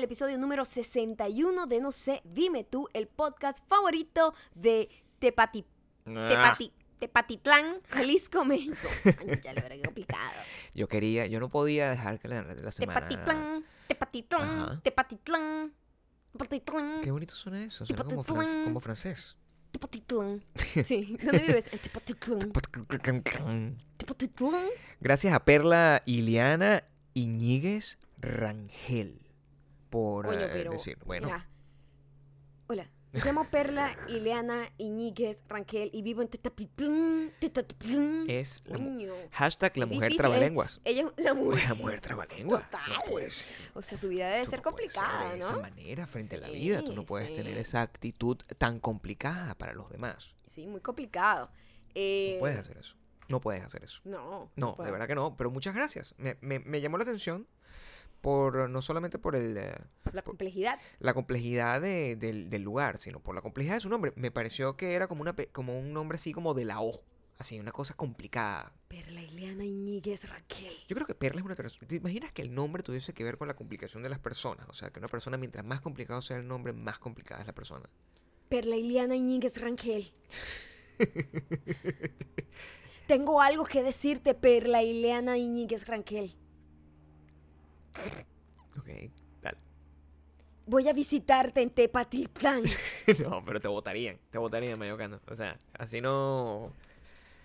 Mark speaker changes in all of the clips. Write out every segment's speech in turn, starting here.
Speaker 1: al episodio número 61 de No sé, dime tú, el podcast favorito de Tepati,
Speaker 2: Ah.
Speaker 1: Tepati, Tepatitlán, Jalisco, México. Ay, ya lo veré complicado.
Speaker 2: Yo quería, yo no podía dejar que la, la semana...
Speaker 1: Tepatitlán, Tepatitlán,
Speaker 2: Ajá.
Speaker 1: Tepatitlán, Tepatitlán,
Speaker 2: Qué bonito suena eso, suena como, fran- como francés.
Speaker 1: Tepatitlán. Sí, ¿dónde vives? En Tepatitlán. Tepatitlán.
Speaker 2: Gracias a Perla Iliana Iñiguez Rangel por eh,
Speaker 1: pero.
Speaker 2: decir, bueno,
Speaker 1: mira. Hola. Me llamo Perla Ileana Iñiguez Ranquel y vivo en Tetapitlán. Tetapitlán.
Speaker 2: es la mu- hashtag la mujer
Speaker 1: difícil,
Speaker 2: trabalenguas.
Speaker 1: Ella es la mujer.
Speaker 2: La mujer trabalengua.
Speaker 1: Total.
Speaker 2: No puede ser.
Speaker 1: O sea, su vida debe
Speaker 2: Tú
Speaker 1: ser
Speaker 2: no puedes ser
Speaker 1: complicada,
Speaker 2: de esa
Speaker 1: ¿no?
Speaker 2: manera frente a la
Speaker 1: Sí,
Speaker 2: vida. Tú no puedes tener
Speaker 1: sí.
Speaker 2: esa actitud tan complicada para los demás.
Speaker 1: Sí, muy complicado. Eh,
Speaker 2: No puedes hacer eso. No puedes hacer eso.
Speaker 1: No.
Speaker 2: No, de
Speaker 1: puedo.
Speaker 2: verdad que no. Pero muchas gracias. Me, me- me llamó la atención por no solamente por el, eh,
Speaker 1: La complejidad.
Speaker 2: la complejidad de- del, del lugar, sino por la complejidad de su nombre. Me pareció que era como, una, como un nombre así como de la O. Así, una cosa complicada.
Speaker 1: Perla Ileana Iñiguez Raquel.
Speaker 2: Yo creo que Perla es una persona. ¿Te imaginas que el nombre tuviese que ver con la complicación de las personas? O sea, que una persona, mientras más complicado sea el nombre, más complicada es la persona.
Speaker 1: Perla Ileana Iñiguez Rangel. Tengo algo que decirte, Perla Ileana Iñiguez Rangel.
Speaker 2: Ok, dale.
Speaker 1: Voy a visitarte en Tepatitlán.
Speaker 2: no, pero te votarían. Te votarían, Mayocando. O sea, así no.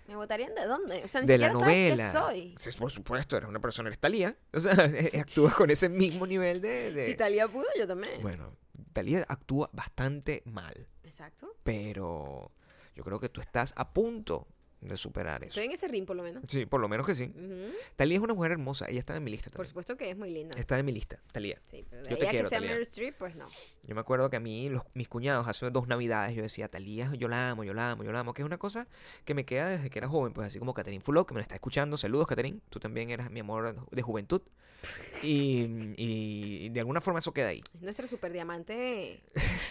Speaker 1: ¿Me votarían de dónde? O sea, ni
Speaker 2: de la
Speaker 1: siquiera sabes qué
Speaker 2: novela.
Speaker 1: soy.
Speaker 2: Sí, por supuesto, eres una persona, eres Talía. O sea, eh, actúa con ese mismo nivel de. de-
Speaker 1: Si Talía pudo, yo también.
Speaker 2: Bueno, Talía actúa bastante mal.
Speaker 1: Exacto.
Speaker 2: Pero yo creo que tú estás a punto de superar eso.
Speaker 1: Estoy en ese ring, por lo menos.
Speaker 2: Sí, por lo menos que sí.
Speaker 1: Ujú.
Speaker 2: Talía es una mujer hermosa. Ella está en mi lista
Speaker 1: Por
Speaker 2: también.
Speaker 1: supuesto que es muy linda.
Speaker 2: Está en mi lista, Talía.
Speaker 1: Sí, pero de
Speaker 2: Yo
Speaker 1: ahí
Speaker 2: te quiero,
Speaker 1: que sea. Meryl Streep, pues no.
Speaker 2: Yo me acuerdo que a mí, los, mis cuñados, hace dos navidades, yo decía, Talía, yo la amo, yo la amo, yo la amo, que es una cosa que me queda desde que era joven, pues así como Catherine Fulop, que me la está escuchando. Saludos, Catherine. Tú también eras mi amor de juventud. Y, y de alguna forma eso queda ahí.
Speaker 1: Es nuestro super diamante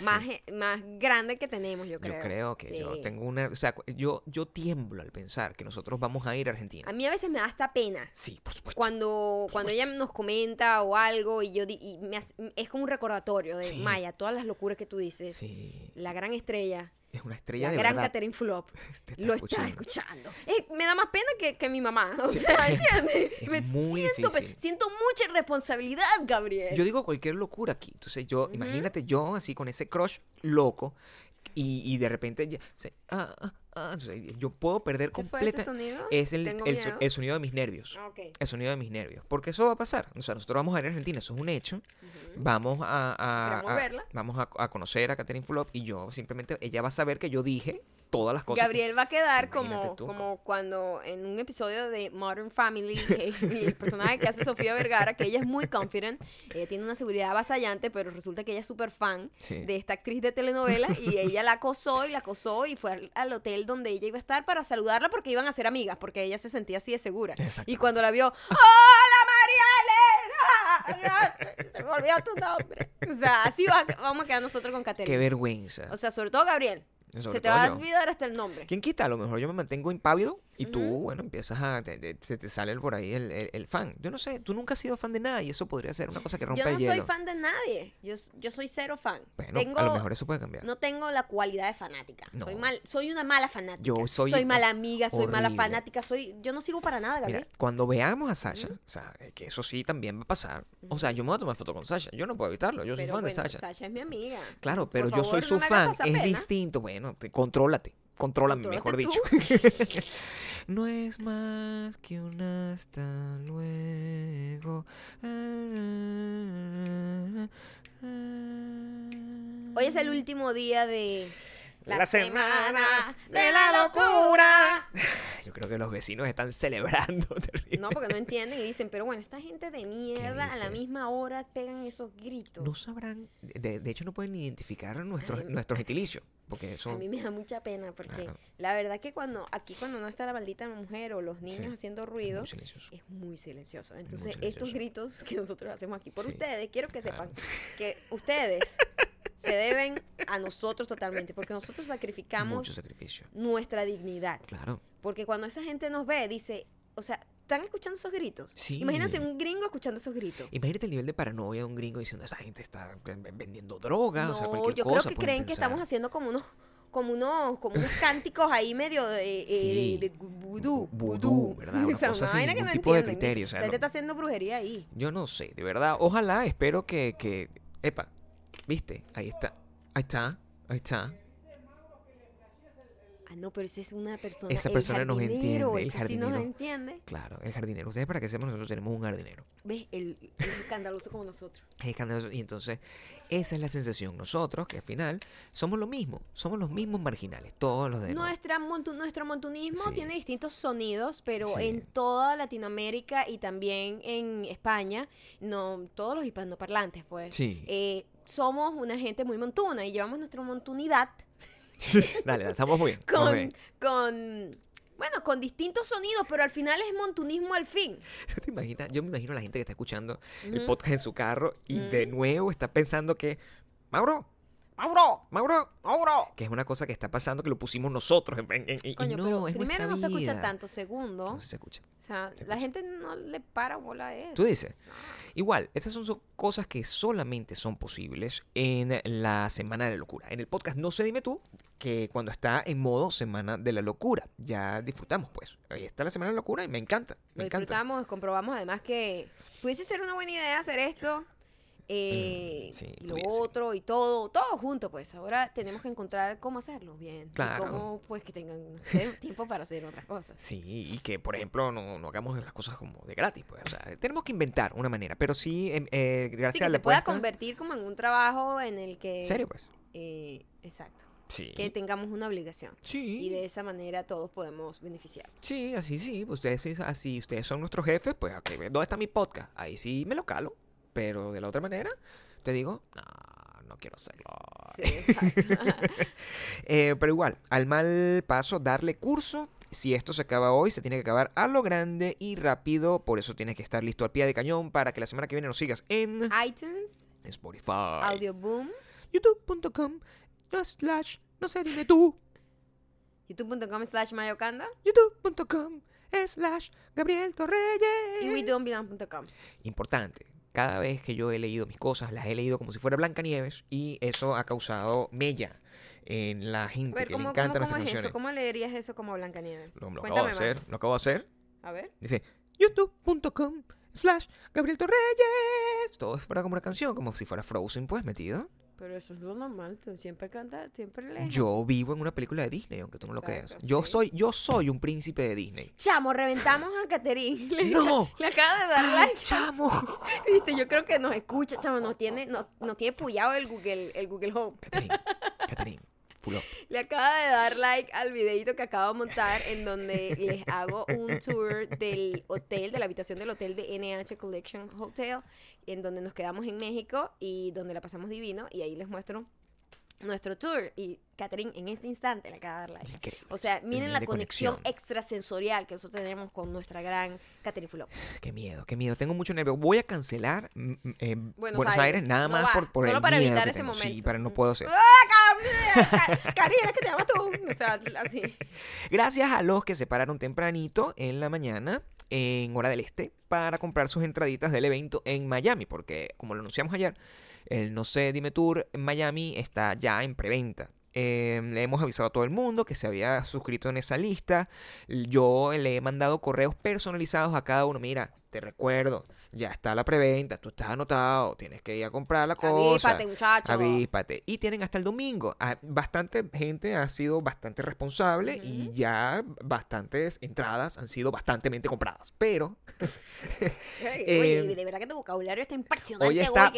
Speaker 1: más, más grande que tenemos, yo creo.
Speaker 2: Yo creo que yo tengo una... O sea, yo, yo tiemblo al pensar que nosotros vamos a ir a Argentina.
Speaker 1: A mí a veces me da hasta pena.
Speaker 2: Sí, por supuesto.
Speaker 1: Cuando, cuando ella nos comenta o algo y yo di- y me hace- es como un recordatorio de
Speaker 2: Sí.
Speaker 1: Maya, todas las locuras que tú dices.
Speaker 2: Sí,
Speaker 1: La gran estrella,
Speaker 2: es una estrella
Speaker 1: la
Speaker 2: de
Speaker 1: gran
Speaker 2: verdad.
Speaker 1: Catherine
Speaker 2: está
Speaker 1: lo
Speaker 2: escuchando.
Speaker 1: está escuchando. Eh, me da más pena que, que mi mamá, o
Speaker 2: Sí.
Speaker 1: sea, ¿entiendes?
Speaker 2: Es
Speaker 1: Me
Speaker 2: muy
Speaker 1: siento,
Speaker 2: difícil.
Speaker 1: siento mucha responsabilidad, Gabriel.
Speaker 2: Yo digo cualquier locura aquí. Entonces yo,
Speaker 1: Ujú.
Speaker 2: imagínate yo así con ese crush loco y, y de repente ya- se- ah, ah, ah, yo puedo perder
Speaker 1: ¿Qué fue ese
Speaker 2: completa.
Speaker 1: sonido?
Speaker 2: Es el, el, el sonido de mis nervios.
Speaker 1: Ah.
Speaker 2: El sonido de mis nervios. Porque eso va a pasar. O sea, nosotros vamos a ir a Argentina, eso es un hecho. Vamos a, a-
Speaker 1: Queremos
Speaker 2: a-
Speaker 1: verla.
Speaker 2: vamos a, a conocer a Catherine Fulop y yo simplemente, ella va a saber que yo dije todas las cosas. que-
Speaker 1: Gabriel va a quedar como,
Speaker 2: tú.
Speaker 1: como cuando en un episodio de Modern Family, eh, el personaje que hace Sofía Vergara, que ella es muy confident, ella tiene una seguridad avasallante, pero resulta que ella es súper fan
Speaker 2: Sí.
Speaker 1: de esta actriz de telenovela y ella la acosó y la acosó y fue al, al hotel donde ella iba a estar para saludarla porque iban a ser amigas, porque ella se sentía así de segura. Y cuando la vio, ¡Hola María Elena! Se me olvidó tu nombre. O sea, así va- vamos a quedar nosotros con
Speaker 2: Qué
Speaker 1: Caterina.
Speaker 2: vergüenza.
Speaker 1: O sea, sobre todo Gabriel. Se te va a olvidar hasta el nombre.
Speaker 2: ¿Quién quita? A lo mejor yo me mantengo impávido y tú,
Speaker 1: Ujú.
Speaker 2: bueno, empiezas a. te- te- se te sale por ahí el, el- el fan. Yo no sé, tú nunca has sido fan de nada y eso podría ser una cosa que rompa
Speaker 1: Yo no
Speaker 2: el
Speaker 1: soy
Speaker 2: hielo.
Speaker 1: fan de nadie. Yo, yo soy cero fan.
Speaker 2: Bueno,
Speaker 1: tengo,
Speaker 2: a lo mejor eso puede cambiar.
Speaker 1: no tengo la cualidad de fanática.
Speaker 2: No.
Speaker 1: Soy mal, soy una mala fanática.
Speaker 2: Yo soy
Speaker 1: mala amiga, soy mala fanática, soy yo no sirvo para nada, Gabriel.
Speaker 2: Mira, cuando veamos a Sasha, o sea, que eso sí también va a pasar. O sea, yo me voy a tomar foto con Sasha. Yo no puedo evitarlo. Yo soy fan
Speaker 1: bueno,
Speaker 2: de Sasha.
Speaker 1: es mi amiga.
Speaker 2: Claro, pero yo soy su
Speaker 1: no
Speaker 2: fan. Es
Speaker 1: pena.
Speaker 2: distinto. Bueno, te- contrólate. Contrólame, mejor dicho. No es más que un hasta luego.
Speaker 1: Hoy es el último día de
Speaker 2: La semana de la locura. Yo creo que los vecinos están celebrando. terrible.
Speaker 1: No, porque no entienden y dicen, pero bueno, esta gente de mierda a la misma hora pegan esos gritos.
Speaker 2: No sabrán, de, de hecho no pueden identificar nuestros, nuestros gentilicios, porque
Speaker 1: A
Speaker 2: son...
Speaker 1: mí me da mucha pena porque
Speaker 2: Claro.
Speaker 1: la verdad que cuando aquí cuando no está la maldita mujer o los niños
Speaker 2: Sí.
Speaker 1: haciendo ruido
Speaker 2: muy
Speaker 1: es muy silencioso. Entonces, estos
Speaker 2: silencioso.
Speaker 1: gritos que nosotros hacemos aquí por
Speaker 2: Sí,
Speaker 1: ustedes, quiero que
Speaker 2: claro.
Speaker 1: sepan que ustedes se deben a nosotros totalmente porque nosotros sacrificamos
Speaker 2: Mucho sacrificio.
Speaker 1: nuestra dignidad.
Speaker 2: Claro.
Speaker 1: Porque cuando esa gente nos ve, dice, o sea, están escuchando esos gritos.
Speaker 2: Sí.
Speaker 1: Imagínense un gringo escuchando esos gritos.
Speaker 2: Imagínate el nivel de paranoia de un gringo diciendo, esa gente está eh, vendiendo droga, o sea,
Speaker 1: no,
Speaker 2: cualquier
Speaker 1: yo
Speaker 2: cosa.
Speaker 1: creo que creen que estamos haciendo como unos como unos como unos cánticos ahí medio de, eh,
Speaker 2: Sí.
Speaker 1: de, de vudú,
Speaker 2: Vudú. ¿verdad? Una
Speaker 1: O sea,
Speaker 2: cosa sin
Speaker 1: vaina que no
Speaker 2: tipo de criterio, o sea,
Speaker 1: "Usted
Speaker 2: no-
Speaker 1: está haciendo brujería ahí.
Speaker 2: Yo no sé, de verdad. Ojalá, espero que, que... Epa, ¿viste? Ahí está. Ahí está. Ahí está.
Speaker 1: Ah, no, pero esa es una persona.
Speaker 2: Esa
Speaker 1: el
Speaker 2: persona nos
Speaker 1: jardinero,
Speaker 2: entiende, el
Speaker 1: ese sí nos
Speaker 2: jardinero.
Speaker 1: entiende.
Speaker 2: Claro, el jardinero. Ustedes para que sepan, nosotros tenemos un jardinero.
Speaker 1: ¿Ves? El, el escandaloso como nosotros.
Speaker 2: Es escandaloso. Y entonces, esa es la sensación. Nosotros, que al final, somos lo mismo. Somos los mismos marginales. Todos los de...
Speaker 1: Nuestra montu- nuestro montunismo
Speaker 2: Sí.
Speaker 1: tiene distintos sonidos, pero
Speaker 2: Sí.
Speaker 1: en toda Latinoamérica y también en España, no todos los hispanoparlantes, pues,
Speaker 2: Sí.
Speaker 1: eh, somos una gente muy montuna y llevamos nuestra montunidad
Speaker 2: Dale, estamos muy bien.
Speaker 1: con,
Speaker 2: bien.
Speaker 1: con, bueno, con distintos sonidos, pero al final es montunismo al fin.
Speaker 2: ¿Te imaginas? Yo me imagino a la gente que está escuchando el podcast en su carro y de nuevo está pensando que... Mauro,
Speaker 1: ¡Mauro!
Speaker 2: Mauro,
Speaker 1: ¡Mauro!
Speaker 2: que es una cosa que está pasando que lo pusimos nosotros en, en- en- y
Speaker 1: Coño,
Speaker 2: no,
Speaker 1: pero
Speaker 2: es
Speaker 1: primero no se escucha tanto, segundo,
Speaker 2: No se escucha.
Speaker 1: o sea,
Speaker 2: se
Speaker 1: la
Speaker 2: escucha.
Speaker 1: gente no le para bola a eso.
Speaker 2: Tú dices. Igual, esas son so- cosas que solamente son posibles en la Semana de la Locura. En el podcast No sé dime tú, que cuando está en modo Semana de la Locura, ya disfrutamos pues. Ahí está la Semana de la Locura y me encanta.
Speaker 1: Lo
Speaker 2: Me encanta.
Speaker 1: disfrutamos, comprobamos además que pudiese ser una buena idea hacer esto. Eh,
Speaker 2: Mm, sí,
Speaker 1: y lo
Speaker 2: pudiese.
Speaker 1: otro y todo, todo junto, pues. Ahora tenemos que encontrar cómo hacerlo bien.
Speaker 2: Claro.
Speaker 1: Y cómo, pues, que tengan tiempo para hacer otras cosas.
Speaker 2: Sí, y que por ejemplo no, no hagamos las cosas como de gratis, pues. O sea, tenemos que inventar una manera, pero sí, em, eh, gracias
Speaker 1: que
Speaker 2: a la
Speaker 1: se pueda convertir como en un trabajo en el que...
Speaker 2: ¿En serio, pues?
Speaker 1: eh, exacto.
Speaker 2: Sí.
Speaker 1: Que tengamos una obligación.
Speaker 2: Sí.
Speaker 1: Y de esa manera todos podemos beneficiar.
Speaker 2: Sí, así sí. Ustedes sí, así ustedes son nuestros jefes, pues ok, ¿dónde está mi podcast? Ahí sí me lo calo. Pero de la otra manera, te digo, no, no quiero hacerlo.
Speaker 1: Sí.
Speaker 2: Eh, pero igual, al mal paso, darle curso. Si esto se acaba hoy, se tiene que acabar a lo grande y rápido. Por eso tienes que estar listo al pie de cañón para que la semana que viene nos sigas en
Speaker 1: iTunes,
Speaker 2: Spotify,
Speaker 1: Audio Boom,
Speaker 2: youtube.com, slash, no sé, dime tú,
Speaker 1: youtube.com slash mayocanda
Speaker 2: youtube.com, slash, Gabriel Torreyes.
Speaker 1: y wedonbelong.com.
Speaker 2: importante. Cada vez que yo he leído mis cosas, las he leído como si fuera Blancanieves y eso ha causado mella en la gente
Speaker 1: ver,
Speaker 2: que le
Speaker 1: ¿cómo,
Speaker 2: encantan
Speaker 1: cómo, cómo es eso? ¿Cómo leerías eso como Blancanieves?
Speaker 2: Lo, lo acabo de hacer,
Speaker 1: más.
Speaker 2: lo acabo de hacer.
Speaker 1: A ver.
Speaker 2: Dice youtube.com slash Gabriel Torreyes. Todo fuera como una canción, como si fuera Frozen, pues metido.
Speaker 1: Pero eso es lo normal, tú siempre cantas, siempre lees.
Speaker 2: Yo vivo en una película de Disney, aunque tú no lo creas. Yo
Speaker 1: sí.
Speaker 2: soy, yo soy un príncipe de Disney.
Speaker 1: Chamo, reventamos a Caterín. Le,
Speaker 2: ¡No!
Speaker 1: le acaba de dar
Speaker 2: ¡Ay,
Speaker 1: like.
Speaker 2: chamo!
Speaker 1: Viste, yo creo que nos escucha, chamo, nos tiene, nos, nos tiene puyado el Google, el Google Home.
Speaker 2: Catherine, Catherine,
Speaker 1: Le acaba de dar like al videito que acabo de montar en donde les hago un tour del hotel, de la habitación del hotel de NH Collection Hotel, en donde nos quedamos en México y donde la pasamos divino. Y ahí les muestro nuestro tour. Y Catherine en este instante le acaba de dar like.
Speaker 2: Increíble.
Speaker 1: O sea, miren la conexión,
Speaker 2: conexión.
Speaker 1: extrasensorial que nosotros tenemos con nuestra gran Catherine Fulop.
Speaker 2: Qué miedo, qué miedo. Tengo mucho nervio. Voy a cancelar mm, mm, eh,
Speaker 1: Buenos
Speaker 2: Buenos, Aires,
Speaker 1: Aires.
Speaker 2: nada
Speaker 1: No
Speaker 2: más
Speaker 1: va,
Speaker 2: por, por
Speaker 1: solo
Speaker 2: el
Speaker 1: para
Speaker 2: miedo
Speaker 1: evitar
Speaker 2: que
Speaker 1: ese
Speaker 2: tengo. Sí,
Speaker 1: momento.
Speaker 2: para no puedo.
Speaker 1: ¡Ah, Ca- Karina, que te llamas tú. O sea, así.
Speaker 2: Gracias a los que se pararon tempranito en la mañana en hora del este para comprar sus entraditas del evento en Miami, porque como lo anunciamos ayer, el No sé, dime tour en Miami está ya en preventa. Eh, le hemos avisado a todo el mundo que se había suscrito en esa lista. Yo le he mandado correos personalizados a cada uno. Mira, te recuerdo, ya está la preventa, tú estás anotado, tienes que ir a comprar la cosa.
Speaker 1: Avíspate, muchacho.
Speaker 2: Avíspate. Y tienen hasta el domingo. Ah, Bastante gente ha sido bastante responsable y ya bastantes entradas han sido bastantemente compradas. Pero Eh,
Speaker 1: de verdad que tu vocabulario está impresionante.
Speaker 2: hoy está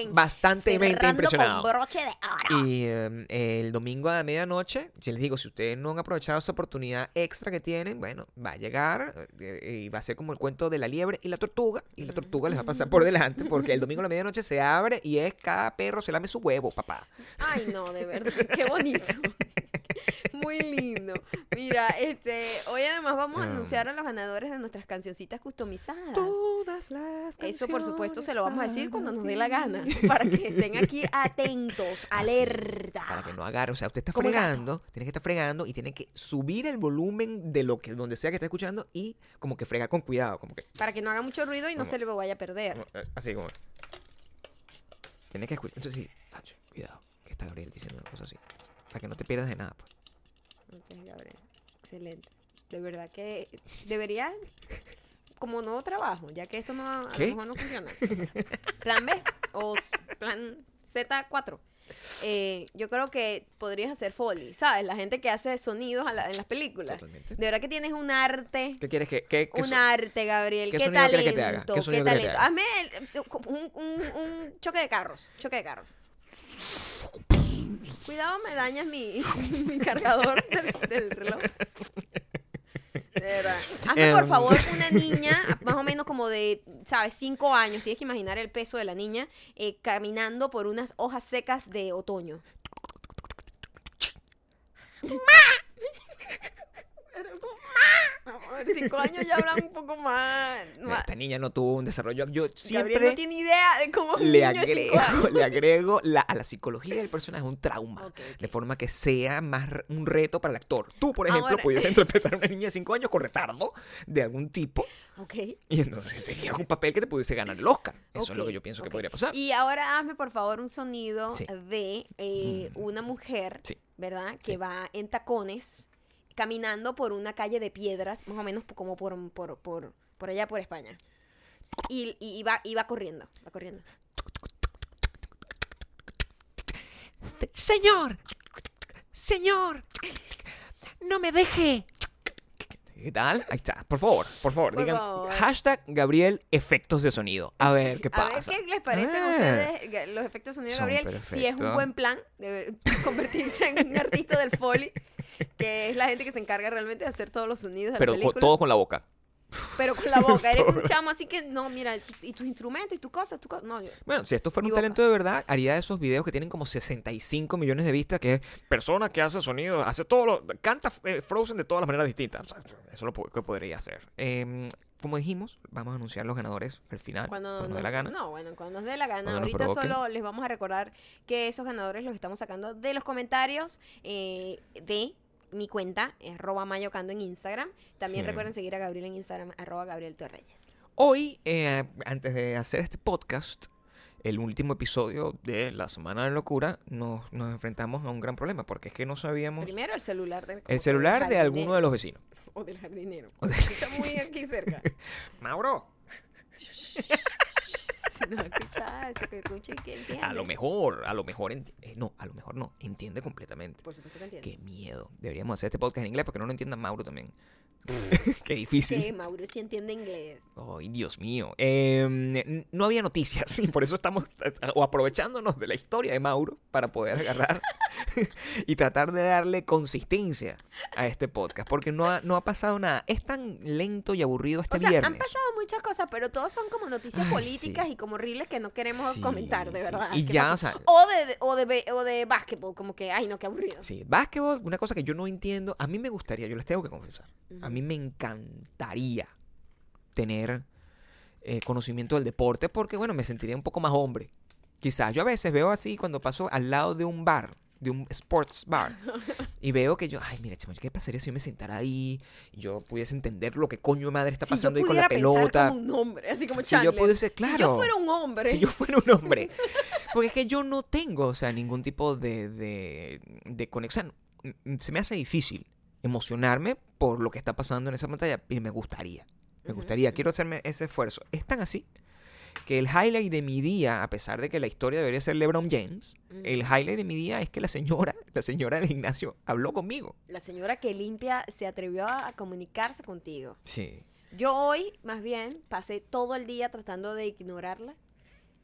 Speaker 1: cerrando
Speaker 2: impresionado.
Speaker 1: Con broche de oro.
Speaker 2: Y eh, el domingo a la medianoche, si les digo, si ustedes no han aprovechado esa oportunidad extra que tienen, bueno, va a llegar eh, y va a ser como el cuento de la liebre y la tortuga. Y la tortuga les va pasar por delante porque el domingo a la medianoche se abre y es cada perro se lame su huevo, papá.
Speaker 1: Ay, no, de verdad. Qué bonito. Muy lindo. Mira, este, hoy además vamos a
Speaker 2: Ah.
Speaker 1: anunciar a los ganadores de nuestras cancioncitas customizadas.
Speaker 2: Todas las
Speaker 1: Eso por supuesto se lo vamos a decir
Speaker 2: canciones
Speaker 1: cuando nos dé la gana, para que estén aquí atentos, alerta.
Speaker 2: Para que no agarre, o sea, usted está
Speaker 1: Como
Speaker 2: fregando, tiene que estar fregando y tiene que subir el volumen de lo que donde sea que esté escuchando y como que fregar con cuidado, como que
Speaker 1: Para que no haga mucho ruido y no se le vaya a perder.
Speaker 2: como, eh, así como tiene que escuchar. Entonces sí, cuidado, que está Gabriel diciendo una cosa así, para que no te pierdas de nada. pues.
Speaker 1: Muchas Gabriel. Excelente. De verdad que debería como nuevo trabajo, ya que esto no a
Speaker 2: ¿Qué?
Speaker 1: lo mejor no funciona. Plan B o plan Z4. Eh, yo creo que podrías hacer Foley, ¿sabes? La gente que hace sonidos a la- en las películas.
Speaker 2: Totalmente.
Speaker 1: De verdad que tienes un arte.
Speaker 2: ¿Qué quieres que qué, qué
Speaker 1: Un arte, Gabriel.
Speaker 2: qué
Speaker 1: Qué,
Speaker 2: sonido quieres que te haga?
Speaker 1: talento.
Speaker 2: ¿Qué
Speaker 1: talento. Hazme el- un, un- un choque de carros. Choque de carros. Cuidado, me dañas mi, mi cargador del, del reloj. De verdad. Hazme, por
Speaker 2: Em.
Speaker 1: favor, una niña, más o menos como de, ¿sabes? Cinco años. Tienes que imaginar el peso de la niña eh, caminando por unas hojas secas de otoño. A ver, cinco años ya hablan un poco más. más-
Speaker 2: Esta niña no tuvo un desarrollo. Yo siempre
Speaker 1: Gabriel no tiene idea de cómo
Speaker 2: le
Speaker 1: cinco
Speaker 2: agrego, le agrego la, a la psicología del personaje un trauma. De forma que sea más un reto para el actor. Tú, por ejemplo,
Speaker 1: Ahora-
Speaker 2: pudieras interpretar a una niña de 5 años con retardo de algún tipo.
Speaker 1: Ok.
Speaker 2: Y entonces sería un papel que te pudiese ganar el Oscar. Eso es lo que yo pienso que podría pasar.
Speaker 1: Y ahora hazme por favor un sonido
Speaker 2: Sí.
Speaker 1: de eh, una mujer,
Speaker 2: Sí.
Speaker 1: ¿verdad? Que
Speaker 2: Sí.
Speaker 1: va en tacones, caminando por una calle de piedras, más o menos como por, por, por, por allá por España. Y, y, y va, y va corriendo, va corriendo.
Speaker 2: Señor, señor, no me deje. ¿Qué tal? Ahí está. Por favor, por favor,
Speaker 1: Por
Speaker 2: digan
Speaker 1: favor.
Speaker 2: hashtag Gabriel efectos de sonido. A ver qué
Speaker 1: A ver
Speaker 2: pasa.
Speaker 1: qué les parecen a
Speaker 2: Ah.
Speaker 1: ustedes ga- los efectos de sonido de Gabriel. Si es un buen plan de convertirse en un artista del foley, que es la gente que se encarga realmente de hacer todos los sonidos de
Speaker 2: Pero
Speaker 1: la película.
Speaker 2: todo con la boca.
Speaker 1: Pero con la boca, eres un chamo, así que no, mira, y tus instrumentos y tus cosas, tu cosa. No, yo-
Speaker 2: Bueno, si esto fuera un
Speaker 1: boca.
Speaker 2: talento de verdad, haría esos videos que tienen como 65 millones de vistas, que es persona que hace sonido, hace todo lo, canta eh, Frozen de todas las maneras distintas. O sea, eso es lo que podría hacer. Em, como dijimos, vamos a anunciar los ganadores al final,
Speaker 1: cuando
Speaker 2: cuando nos dé la gana.
Speaker 1: No, bueno, cuando nos dé la gana. Ahorita solo les vamos a recordar que esos ganadores los estamos sacando de los comentarios eh, de mi cuenta, eh, arroba mayocando en Instagram. También
Speaker 2: Sí.
Speaker 1: recuerden seguir a Gabriel en Instagram, arroba Gabriel Torreyes.
Speaker 2: Hoy, eh, antes de hacer este podcast, el último episodio de la Semana de Locura, nos, nos enfrentamos a un gran problema, porque es que no sabíamos
Speaker 1: Primero el celular del
Speaker 2: el celular de alguno de los vecinos.
Speaker 1: O del jardinero. Está muy aquí cerca.
Speaker 2: Mauro,
Speaker 1: No escucha eso, que escuche y que entiende.
Speaker 2: a lo mejor, a lo mejor, eh, no, a lo mejor no, entiende completamente.
Speaker 1: Por supuesto que entiende.
Speaker 2: Qué miedo. Deberíamos hacer este podcast en inglés porque no lo entienda Mauro también. Qué difícil.
Speaker 1: Que Mauro sí entiende inglés.
Speaker 2: Ay, Dios mío. N- no había noticias y por eso estamos eh, o aprovechándonos de la historia de Mauro para poder agarrar y tratar de darle consistencia a este podcast. Porque no ha, no ha pasado nada. Es tan lento y aburrido este
Speaker 1: O sea,
Speaker 2: viernes.
Speaker 1: han pasado muchas cosas, pero todos son como noticias
Speaker 2: Ay,
Speaker 1: políticas
Speaker 2: sí.
Speaker 1: y como horribles que no queremos
Speaker 2: Sí,
Speaker 1: comentar, de
Speaker 2: sí.
Speaker 1: verdad.
Speaker 2: Y ya,
Speaker 1: no-
Speaker 2: o sea-
Speaker 1: o de, o de, o de básquetbol, como que, ay, no, qué aburrido.
Speaker 2: Sí, básquetbol, una cosa que yo no entiendo. A mí me gustaría, yo les tengo que confesar. A mí me encantaría tener eh, conocimiento del deporte porque, bueno, me sentiría un poco más hombre. Quizás yo a veces veo así cuando paso al lado de un bar, de un sports bar, y veo que yo, ay, mira, chamo, ¿qué pasaría si yo me sentara ahí y yo pudiese entender lo que coño madre está
Speaker 1: si yo
Speaker 2: pasando ahí con la pelota?
Speaker 1: como un hombre, así como
Speaker 2: Si yo pudiese-
Speaker 1: Si
Speaker 2: claro.
Speaker 1: yo fuera un hombre.
Speaker 2: Si yo fuera un hombre. Porque es que yo no tengo, o sea, ningún tipo de, de, de conexión. Se me hace difícil emocionarme por lo que está pasando en esa pantalla y me gustaría. Me gustaría, quiero hacerme ese esfuerzo. Es tan así que el highlight de mi día, a pesar de que la historia debería ser LeBron James, el highlight de mi día es que la señora, la señora del gimnasio, habló conmigo.
Speaker 1: La señora que limpia se atrevió a comunicarse contigo.
Speaker 2: Sí.
Speaker 1: Yo hoy, más bien, pasé todo el día tratando de ignorarla,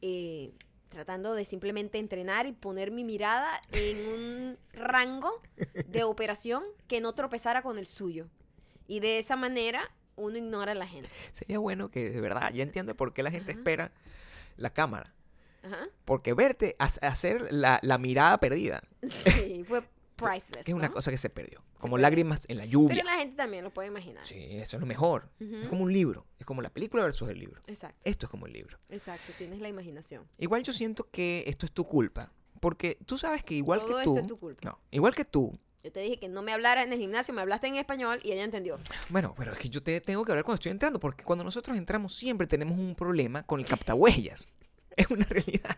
Speaker 1: eh, tratando de simplemente entrenar y poner mi mirada en un rango de operación que no tropezara con el suyo. Y de esa manera uno ignora a la gente.
Speaker 2: Sería bueno que, de verdad, ya entiende por qué la gente
Speaker 1: Ajá.
Speaker 2: espera la cámara.
Speaker 1: Ajá.
Speaker 2: Porque verte, ha- hacer la, la mirada perdida.
Speaker 1: Sí, fue priceless.
Speaker 2: Que es una
Speaker 1: ¿no?
Speaker 2: cosa que se perdió. Como lágrimas en la lluvia.
Speaker 1: Pero la gente también lo puede imaginar.
Speaker 2: Sí, eso es lo mejor. Es como un libro. Es como la película versus el libro.
Speaker 1: Exacto,
Speaker 2: Esto es como el libro.
Speaker 1: exacto. Tienes la imaginación.
Speaker 2: Igual yo siento que esto es tu culpa. Porque tú sabes que igual
Speaker 1: Todo
Speaker 2: que
Speaker 1: esto
Speaker 2: tú.
Speaker 1: es tu culpa.
Speaker 2: No, igual que tú.
Speaker 1: Yo te dije que no me hablara en el gimnasio, me hablaste en español y ella entendió.
Speaker 2: Bueno, pero es que yo te tengo que hablar cuando estoy entrando. Porque cuando nosotros entramos siempre tenemos un problema con el captahuellas. Es una realidad.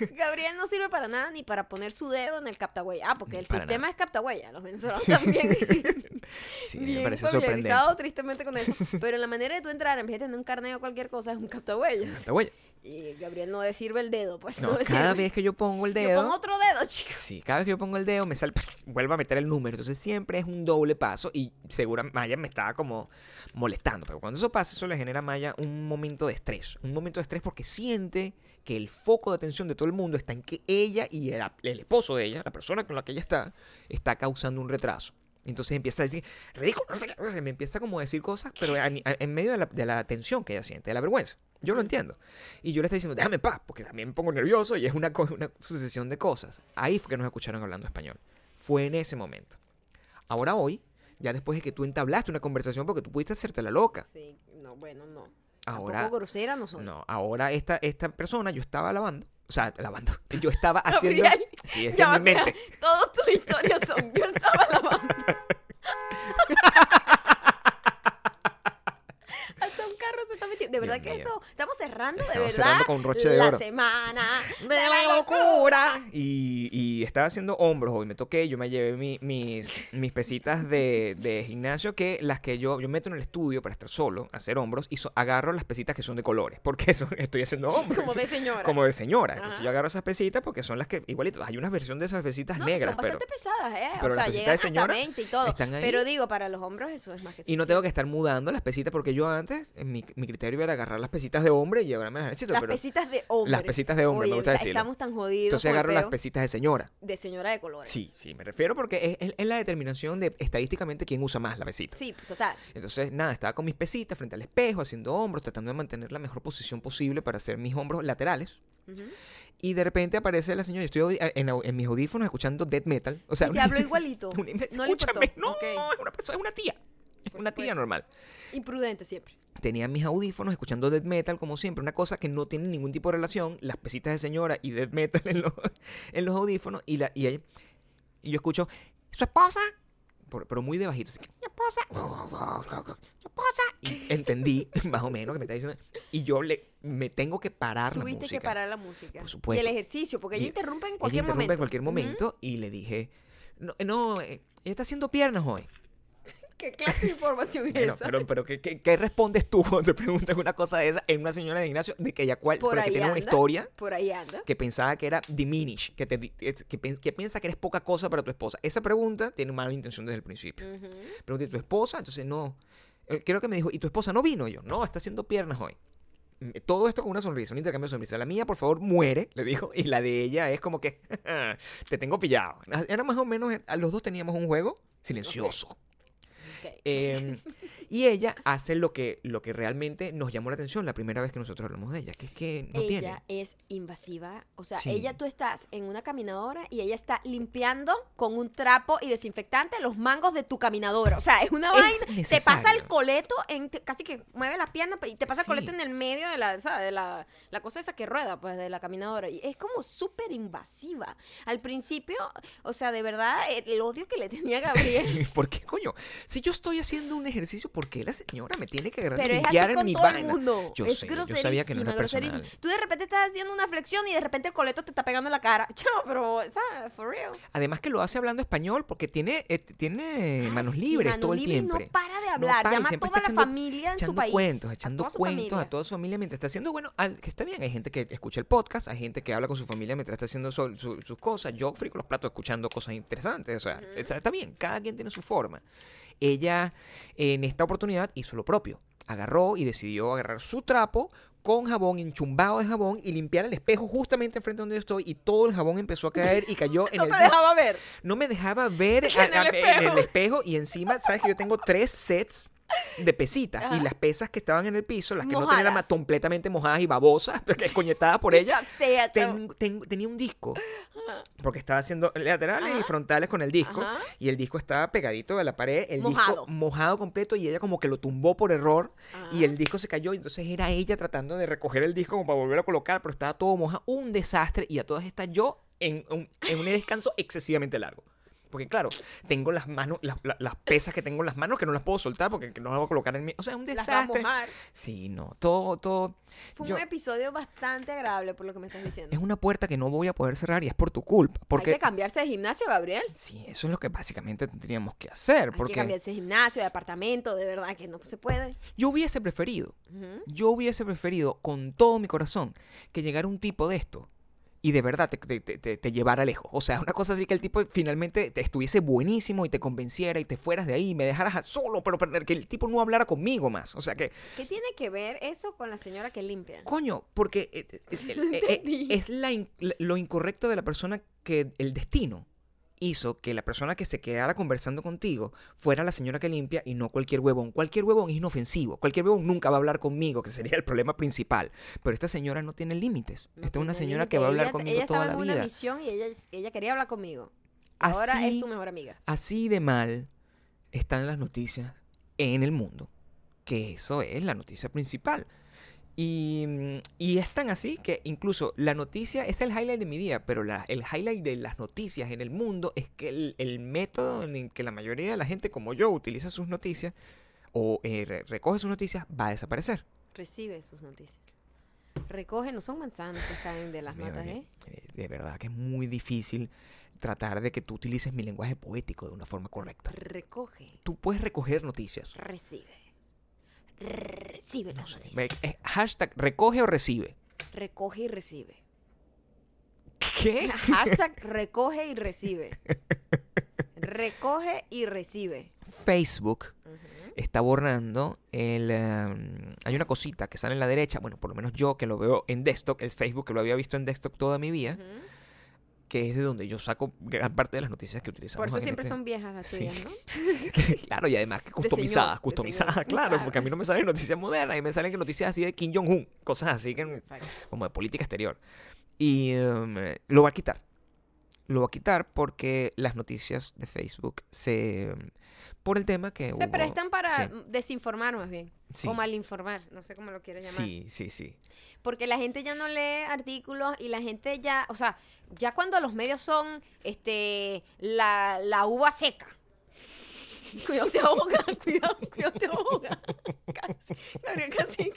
Speaker 1: Gabriel no sirve para nada ni para poner su dedo en el captahuella. Ah, porque
Speaker 2: Ni
Speaker 1: el sistema es captahuella. Los venezolanos también.
Speaker 2: Sí, me parece sorprendente.
Speaker 1: tristemente con eso. Pero la manera de tú entrar, en vez de tener un carnet o cualquier cosa, es un captahuellas.
Speaker 2: Captahuellas.
Speaker 1: Y Gabriel no sirve el dedo, pues no,
Speaker 2: cada
Speaker 1: sirve.
Speaker 2: vez que yo pongo el
Speaker 1: Yo
Speaker 2: dedo.
Speaker 1: pongo otro dedo, chicos.
Speaker 2: Sí, cada vez que yo pongo el dedo me sale, vuelvo a meter el número. Entonces siempre es un doble paso y segura Maya me estaba como molestando. Pero cuando eso pasa, eso le genera a Maya un momento de estrés. Un momento de estrés porque siente que el foco de atención de todo el mundo está en que ella y el, el esposo de ella, la persona con la que ella está, está causando un retraso. Entonces empieza a decir, ridículo, no sé qué", o sea, me empieza como a decir cosas, pero en medio de la, de la tensión que ella siente, de la vergüenza. Yo lo entiendo. Y yo le estoy diciendo, déjame paz, porque también me pongo nervioso y es una, una sucesión de cosas. Ahí fue que nos escucharon hablando español. Fue en ese momento. Ahora hoy, ya después de que tú entablaste una conversación, porque tú pudiste hacerte la loca.
Speaker 1: Sí, no, bueno, no.
Speaker 2: Ahora,
Speaker 1: Tampoco grosera no soy.
Speaker 2: no, ahora esta, esta persona, yo estaba lavando, o sea, lavando, yo estaba haciendo...
Speaker 1: Gabriel,
Speaker 2: Sí, es
Speaker 1: Ya
Speaker 2: en mi mente.
Speaker 1: Todas tus historias son. Yo estaba lavando. Un se está metiendo. De verdad
Speaker 2: Dios
Speaker 1: que
Speaker 2: mío.
Speaker 1: esto. Estamos cerrando de
Speaker 2: Estamos
Speaker 1: verdad.
Speaker 2: cerrando con broche de
Speaker 1: la
Speaker 2: oro.
Speaker 1: semana.
Speaker 2: de la locura. Y, y estaba haciendo hombros hoy, me toqué, yo me llevé mi- mis, mis pesitas de, de gimnasio, que las que yo, yo meto en el estudio para estar solo, hacer hombros, y so- agarro las pesitas que son de colores, porque eso estoy haciendo hombros.
Speaker 1: Como de señora.
Speaker 2: Como de señora. Entonces
Speaker 1: Ajá.
Speaker 2: yo agarro esas pesitas porque son las que, igualito, hay una versión de esas pesitas
Speaker 1: No,
Speaker 2: negras,
Speaker 1: son
Speaker 2: pero...
Speaker 1: bastante pesadas, ¿eh?
Speaker 2: pero
Speaker 1: o
Speaker 2: las
Speaker 1: sea,
Speaker 2: pesitas
Speaker 1: llegan
Speaker 2: de
Speaker 1: hasta
Speaker 2: señora
Speaker 1: 20 y todo.
Speaker 2: están ahí.
Speaker 1: Pero digo, para los hombros eso es más que
Speaker 2: Y no tengo que estar mudando las pesitas porque yo antes, en mi, mi criterio era agarrar las pesitas de hombre y llevarme al ejercicio.
Speaker 1: Las
Speaker 2: pero
Speaker 1: pesitas de hombre.
Speaker 2: las pesitas de hombre, me gusta decirlo.
Speaker 1: Estamos tan jodidos.
Speaker 2: Entonces agarro las pesitas de señora.
Speaker 1: De señora de colores.
Speaker 2: Sí, sí, me refiero porque es, es- es la determinación de estadísticamente quién usa más la pesita.
Speaker 1: Sí, total.
Speaker 2: Entonces, nada, estaba con mis pesitas frente al espejo, haciendo hombros, tratando de mantener la mejor posición posible para hacer mis hombros laterales. Y de repente aparece la señora, yo estoy en, en mis audífonos escuchando death metal. O sea,
Speaker 1: Y te hablo igualito.
Speaker 2: una-
Speaker 1: No
Speaker 2: escúchame, no, es una persona, es una tía. Es una tía normal.
Speaker 1: Imprudente siempre.
Speaker 2: Tenía mis audífonos escuchando death metal como siempre, una cosa que no tiene ningún tipo de relación, las pesitas de señora y death metal en los, en los audífonos y, la, y, ella- y yo escucho, ¿su esposa? Por- pero muy de bajito, así, ¿su esposa? ¿Su esposa? Y entendí más o menos que me está diciendo y yo le, me tengo que parar la
Speaker 1: Tuviste
Speaker 2: música.
Speaker 1: que parar la música.
Speaker 2: Por supuesto.
Speaker 1: Y el ejercicio, porque ella
Speaker 2: Y
Speaker 1: interrumpe en
Speaker 2: Ella
Speaker 1: cualquier
Speaker 2: interrumpe
Speaker 1: momento.
Speaker 2: en cualquier momento y le dije, no, no, eh, ella está haciendo piernas hoy.
Speaker 1: ¿Qué clase de información es
Speaker 2: Bueno,
Speaker 1: esa?
Speaker 2: pero, pero ¿qué, qué, qué respondes tú cuando te preguntan una cosa de esa en una señora de gimnasio de que ella cual,
Speaker 1: Por
Speaker 2: que
Speaker 1: ahí
Speaker 2: tiene una
Speaker 1: anda.
Speaker 2: historia
Speaker 1: Por ahí anda.
Speaker 2: que pensaba que era diminish, que, te, que, que piensa que eres poca cosa para tu esposa. Esa pregunta tiene mala intención desde el principio.
Speaker 1: Ujú.
Speaker 2: Pregunté, ¿tu esposa? Entonces, no. Eh, Creo que me dijo, ¿y tu esposa no vino? Y yo, no, está haciendo piernas hoy. Mm, Todo esto con una sonrisa, un intercambio de sonrisa. La mía, por favor, muere, le dijo. Y la de ella es como que, te tengo pillado. Era más o menos, a los dos teníamos un juego silencioso.
Speaker 1: Ok.
Speaker 2: Eh, y ella hace lo que, lo que realmente nos llamó la atención la primera vez que nosotros hablamos de ella, que es que no
Speaker 1: ella
Speaker 2: tiene.
Speaker 1: es invasiva. O sea,
Speaker 2: Sí.
Speaker 1: ella, tú estás en una caminadora y ella está limpiando con un trapo y desinfectante los mangos de tu caminadora. O sea, es una
Speaker 2: Es
Speaker 1: vaina. Te pasa el coleto, en, te- casi que mueve la pierna y te pasa el
Speaker 2: Sí.
Speaker 1: coleto en el medio de la, ¿sabes? de la, la cosa esa que rueda, pues, de la caminadora. Y es como súper invasiva. Al principio, o sea, de verdad, el odio que le tenía a Gabriel.
Speaker 2: ¿Por qué, coño? Si yo estoy haciendo un ejercicio, ¿por qué la señora me tiene que agarrar y
Speaker 1: Pero es
Speaker 2: limpiar
Speaker 1: así
Speaker 2: en
Speaker 1: con
Speaker 2: mi
Speaker 1: todo
Speaker 2: vaina?
Speaker 1: el mundo.
Speaker 2: Yo
Speaker 1: es
Speaker 2: sé, yo sabía que no era personal.
Speaker 1: Tú de repente estás haciendo una flexión y de repente el coleto te está pegando en la cara. Chao, pero, ¿sabes? For real.
Speaker 2: Además que lo hace hablando español porque tiene, eh, tiene manos
Speaker 1: sí,
Speaker 2: libres
Speaker 1: mano
Speaker 2: todo el
Speaker 1: libre y
Speaker 2: tiempo.
Speaker 1: No para de hablar.
Speaker 2: para y
Speaker 1: Llama a toda la
Speaker 2: echando-
Speaker 1: familia en su
Speaker 2: echando
Speaker 1: país.
Speaker 2: cuentos,
Speaker 1: a
Speaker 2: echando
Speaker 1: su
Speaker 2: cuentos
Speaker 1: familia.
Speaker 2: a toda su familia mientras está haciendo, bueno, al- que está bien, hay gente que escucha el podcast, hay gente que habla con su familia mientras está haciendo su- su- sus cosas, yo frico los platos escuchando cosas interesantes, o sea, está, está bien, cada quien tiene su forma. Ella en esta oportunidad hizo lo propio, agarró y decidió agarrar su trapo con jabón, enchumbado de jabón y limpiar el espejo justamente enfrente donde yo estoy y todo el jabón empezó a caer y cayó en
Speaker 1: No
Speaker 2: el
Speaker 1: te dejaba ver.
Speaker 2: no me dejaba ver
Speaker 1: En
Speaker 2: a-
Speaker 1: el
Speaker 2: a- en
Speaker 1: espejo.
Speaker 2: el espejo y encima, sabes que yo tengo tres sets de pesitas. Y las pesas que estaban en el piso, las que no tenían
Speaker 1: Mojadas.
Speaker 2: completamente mojadas y babosas, porque coñetadas por ella,
Speaker 1: Ya sea, chamo.
Speaker 2: ten- ten- tenía un disco. Porque estaba haciendo laterales y frontales con el disco. Y el disco estaba pegadito a la pared. El
Speaker 1: Mojado.
Speaker 2: disco mojado completo. Y ella como que lo tumbó por error. Y
Speaker 1: Ajá.
Speaker 2: el disco se cayó. Y entonces era ella tratando de recoger el disco como para volverlo a colocar. Pero estaba todo mojado. Un desastre. Y a todas estas yo en un, en un descanso excesivamente largo. Porque claro, tengo las manos, las, las- las pesas que tengo en las manos que no las puedo soltar porque no las voy a colocar en mi... O sea, un
Speaker 1: Las va a
Speaker 2: desastre.
Speaker 1: mojar.
Speaker 2: Sí, no, todo, todo...
Speaker 1: Fue
Speaker 2: yo-
Speaker 1: un episodio bastante agradable por lo que me estás diciendo.
Speaker 2: es una puerta que no voy a poder cerrar y es por tu culpa.
Speaker 1: Hay
Speaker 2: Porque...
Speaker 1: que cambiarse de gimnasio, Gabriel.
Speaker 2: Sí, eso es lo que básicamente tendríamos que hacer.
Speaker 1: Hay
Speaker 2: Porque
Speaker 1: que cambiarse de gimnasio, de apartamento, de verdad que no se puede.
Speaker 2: yo hubiese preferido, yo hubiese preferido con todo mi corazón que llegara un tipo de esto y de verdad te, te- te- llevara lejos. O sea, una cosa así que el tipo finalmente te estuviese buenísimo y te convenciera y te fueras de ahí y me dejaras solo, pero, pero que el tipo no hablara conmigo más. O sea que,
Speaker 1: ¿Qué tiene que ver eso con la señora que limpia?
Speaker 2: coño, porque eh, eh, eh, eh,
Speaker 1: entendí.
Speaker 2: es la lo incorrecto de la persona que el destino hizo que la persona que se quedara conversando contigo fuera la señora que limpia y no cualquier huevón. Cualquier huevón es inofensivo. Cualquier huevón nunca va a hablar conmigo, que sería el problema principal. Pero esta señora no tiene límites.
Speaker 1: No
Speaker 2: esta es una señora
Speaker 1: límite.
Speaker 2: que va a hablar
Speaker 1: Ella-
Speaker 2: conmigo
Speaker 1: ella
Speaker 2: toda
Speaker 1: estaba
Speaker 2: la
Speaker 1: en una
Speaker 2: vida.
Speaker 1: misión y ella, ella quería hablar conmigo. Ahora es tu mejor amiga.
Speaker 2: así de mal están las noticias en el mundo. Que eso es la noticia principal. Y, mm, y es tan así que incluso la noticia es el highlight de mi día, pero la- el highlight de las noticias en el mundo es que el, el método en el que la mayoría de la gente como yo utiliza sus noticias o eh, re- recoge sus noticias va a desaparecer.
Speaker 1: Recibe sus noticias. Recoge, no son manzanas que caen de las
Speaker 2: Mira,
Speaker 1: matas, eh,
Speaker 2: De verdad que es muy difícil tratar de que tú utilices mi lenguaje poético de una forma correcta.
Speaker 1: Recoge,
Speaker 2: Tú puedes recoger noticias.
Speaker 1: recibe. Recibe las noticias.
Speaker 2: Ve, eh, hashtag recoge o recibe.
Speaker 1: Recoge y recibe.
Speaker 2: ¿Qué?
Speaker 1: Hashtag recoge y recibe. Recoge y recibe.
Speaker 2: Facebook está borrando el... em, hay una cosita que sale en la derecha, bueno, por lo menos yo que lo veo en desktop, el Facebook que lo había visto en desktop toda mi vida. Que es de donde yo saco gran parte de las noticias que utilizamos.
Speaker 1: Por eso siempre son viejas las
Speaker 2: Sí.
Speaker 1: tuyas, ¿no?
Speaker 2: claro, y además que customizadas,
Speaker 1: señor,
Speaker 2: customizadas, claro,
Speaker 1: Claro.
Speaker 2: porque a mí no me salen noticias modernas y me salen noticias así de Kim Jong-un, cosas así que
Speaker 1: Exacto.
Speaker 2: como de política exterior. Y em, lo va a quitar. Lo va a quitar porque las noticias de Facebook se... Por el tema que...
Speaker 1: Se
Speaker 2: hubo-
Speaker 1: prestan para
Speaker 2: sí.
Speaker 1: desinformar más bien.
Speaker 2: Sí.
Speaker 1: O malinformar, no sé cómo lo quieres llamar.
Speaker 2: Sí, sí, sí.
Speaker 1: Porque la gente ya no lee artículos y la gente ya, o sea, ya cuando los medios son este la, la uva seca. Cuidado te ahoga, cuidado, cuidado te ahoga. Casi, Gabriel, casi.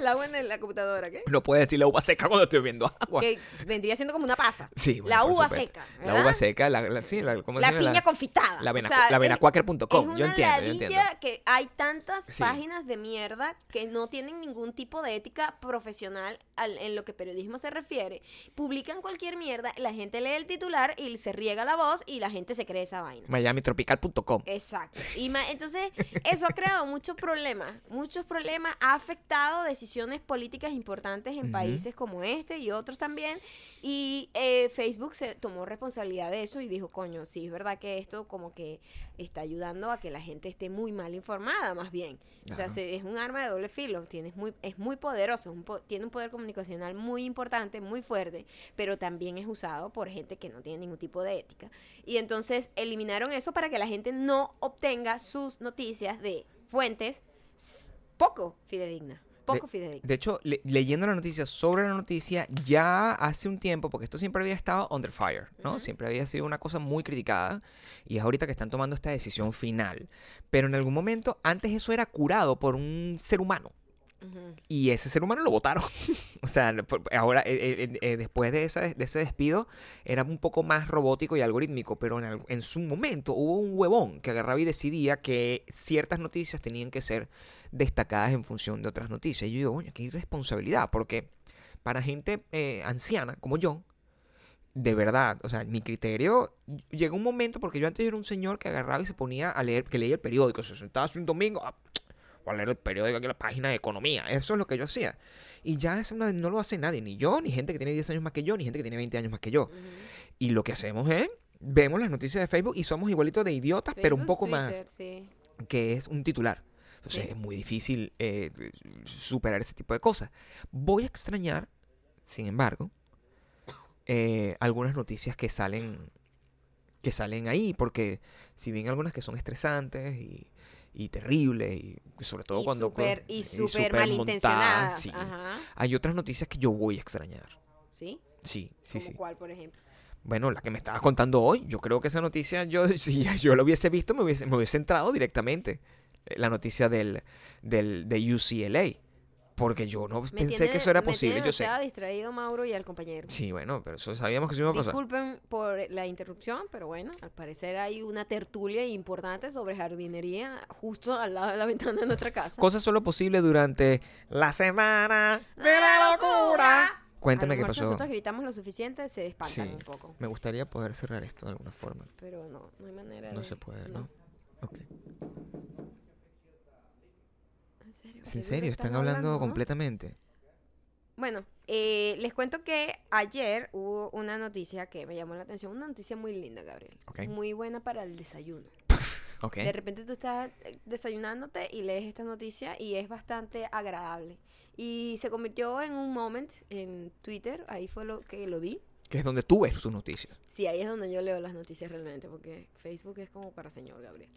Speaker 1: El agua en la computadora, ¿qué?
Speaker 2: No puedes decir la uva seca cuando estoy bebiendo agua.
Speaker 1: Que vendría siendo como una pasa.
Speaker 2: Sí, bueno,
Speaker 1: la uva seca.
Speaker 2: La uva seca, la, la-
Speaker 1: piña confitada.
Speaker 2: La,
Speaker 1: o
Speaker 2: vena,
Speaker 1: sea,
Speaker 2: Yo entiendo, yo entiendo.
Speaker 1: que hay tantas
Speaker 2: Sí.
Speaker 1: páginas de mierda que no tienen ningún tipo de ética profesional al- en lo que periodismo se refiere. Publican cualquier mierda, la gente lee el titular y se riega la voz y la gente se cree esa vaina.
Speaker 2: MiamiTropical.com.
Speaker 1: Exacto. Y entonces, eso ha creado muchos problemas. Muchos problemas. Ha afectado decisiones políticas importantes en países como este y otros también. Y eh, Facebook se tomó responsabilidad de eso y dijo, coño, sí, es verdad que esto como que está ayudando a que la gente esté muy mal informada, más bien. O sea, se- es un arma de doble filo. Tienes muy, es muy poderoso. un po- tiene un poder comunicacional muy importante, muy fuerte, pero también es usado por gente que no tiene ningún tipo de ética. Y entonces eliminaron eso para que la gente no obtenga sus noticias de fuentes poco fidedignas. Poco.
Speaker 2: De hecho, le- leyendo la noticia sobre la noticia, ya hace un tiempo, porque esto siempre había estado under fire, ¿no? Siempre había sido una cosa muy criticada y es ahorita que están tomando esta decisión final. Pero en algún momento, antes eso era curado por un ser humano. Y ese ser humano lo votaron. o sea, ahora, eh, eh, eh, después de, esa- de ese despido, era un poco más robótico y algorítmico, pero en, en su momento hubo un huevón que agarraba y decidía que ciertas noticias tenían que ser destacadas en función de otras noticias. Y yo digo, coño, qué irresponsabilidad, porque para gente eh, anciana como yo, de verdad, o sea, mi criterio llegó un momento porque yo antes era un señor que agarraba y se ponía a leer, que leía el periódico, se sentaba un domingo, ah, voy a leer el periódico aquí la página de economía, eso es lo que yo hacía. Y ya eso no, no lo hace nadie, ni yo, ni gente que tiene 10 años más que yo, ni gente que tiene 20 años más que yo.
Speaker 1: Ujú.
Speaker 2: Y lo que hacemos es, vemos las noticias de Facebook y somos igualitos de idiotas, pero un
Speaker 1: Facebook,
Speaker 2: poco más,
Speaker 1: Twitter, sí.
Speaker 2: que es un titular. Entonces
Speaker 1: Sí.
Speaker 2: es muy difícil eh, superar ese tipo de cosas. Voy a extrañar, sin embargo, eh, algunas noticias que salen que salen ahí, porque si bien algunas que son estresantes y, y terribles, y sobre todo
Speaker 1: y
Speaker 2: cuando...
Speaker 1: súper
Speaker 2: cu-
Speaker 1: y súper
Speaker 2: montadas, sí.
Speaker 1: Ajá.
Speaker 2: Hay otras noticias que yo voy a extrañar.
Speaker 1: ¿Sí?
Speaker 2: Sí, sí,
Speaker 1: ¿Como
Speaker 2: sí.
Speaker 1: cuál, por ejemplo?
Speaker 2: Bueno, la que me estabas contando hoy, yo creo que esa noticia, yo si yo la hubiese visto, me hubiese, me hubiese entrado directamente. eh, La noticia del, del, de UCLA. Porque yo no
Speaker 1: Me
Speaker 2: pensé
Speaker 1: tiene-
Speaker 2: que eso era
Speaker 1: me
Speaker 2: posible, yo sé.
Speaker 1: distraído Mauro y al compañero.
Speaker 2: Sí, bueno, pero eso sabíamos que eso iba a pasar.
Speaker 1: Disculpen por la interrupción, pero bueno, al parecer hay una tertulia importante sobre jardinería justo al lado de la ventana de nuestra casa.
Speaker 2: Cosas solo posible durante la semana de la locura. Cuéntame
Speaker 1: A
Speaker 2: qué
Speaker 1: lo mejor Si
Speaker 2: pasó.
Speaker 1: nosotros gritamos lo suficiente, se espantan
Speaker 2: Sí.
Speaker 1: un poco.
Speaker 2: Me gustaría poder cerrar esto de alguna forma.
Speaker 1: Pero no, no hay manera
Speaker 2: No
Speaker 1: de...
Speaker 2: se puede, ¿no? Ok.
Speaker 1: ¿En serio?
Speaker 2: ¿Es
Speaker 1: ¿Qué
Speaker 2: ¿En serio? ¿Están hablando completamente?
Speaker 1: Bueno, eh, les cuento que ayer hubo una noticia que me llamó la atención. Una noticia muy linda, Gabriel.
Speaker 2: Ok.
Speaker 1: Muy buena para el desayuno.
Speaker 2: Ok.
Speaker 1: De repente tú estás eh, desayunándote y lees esta noticia y es bastante agradable. Y se convirtió en un moment en Twitter, ahí fue lo que lo vi.
Speaker 2: Que es donde tú ves sus noticias.
Speaker 1: Sí, ahí es donde yo leo las noticias realmente, porque Facebook es como para señor Gabriel.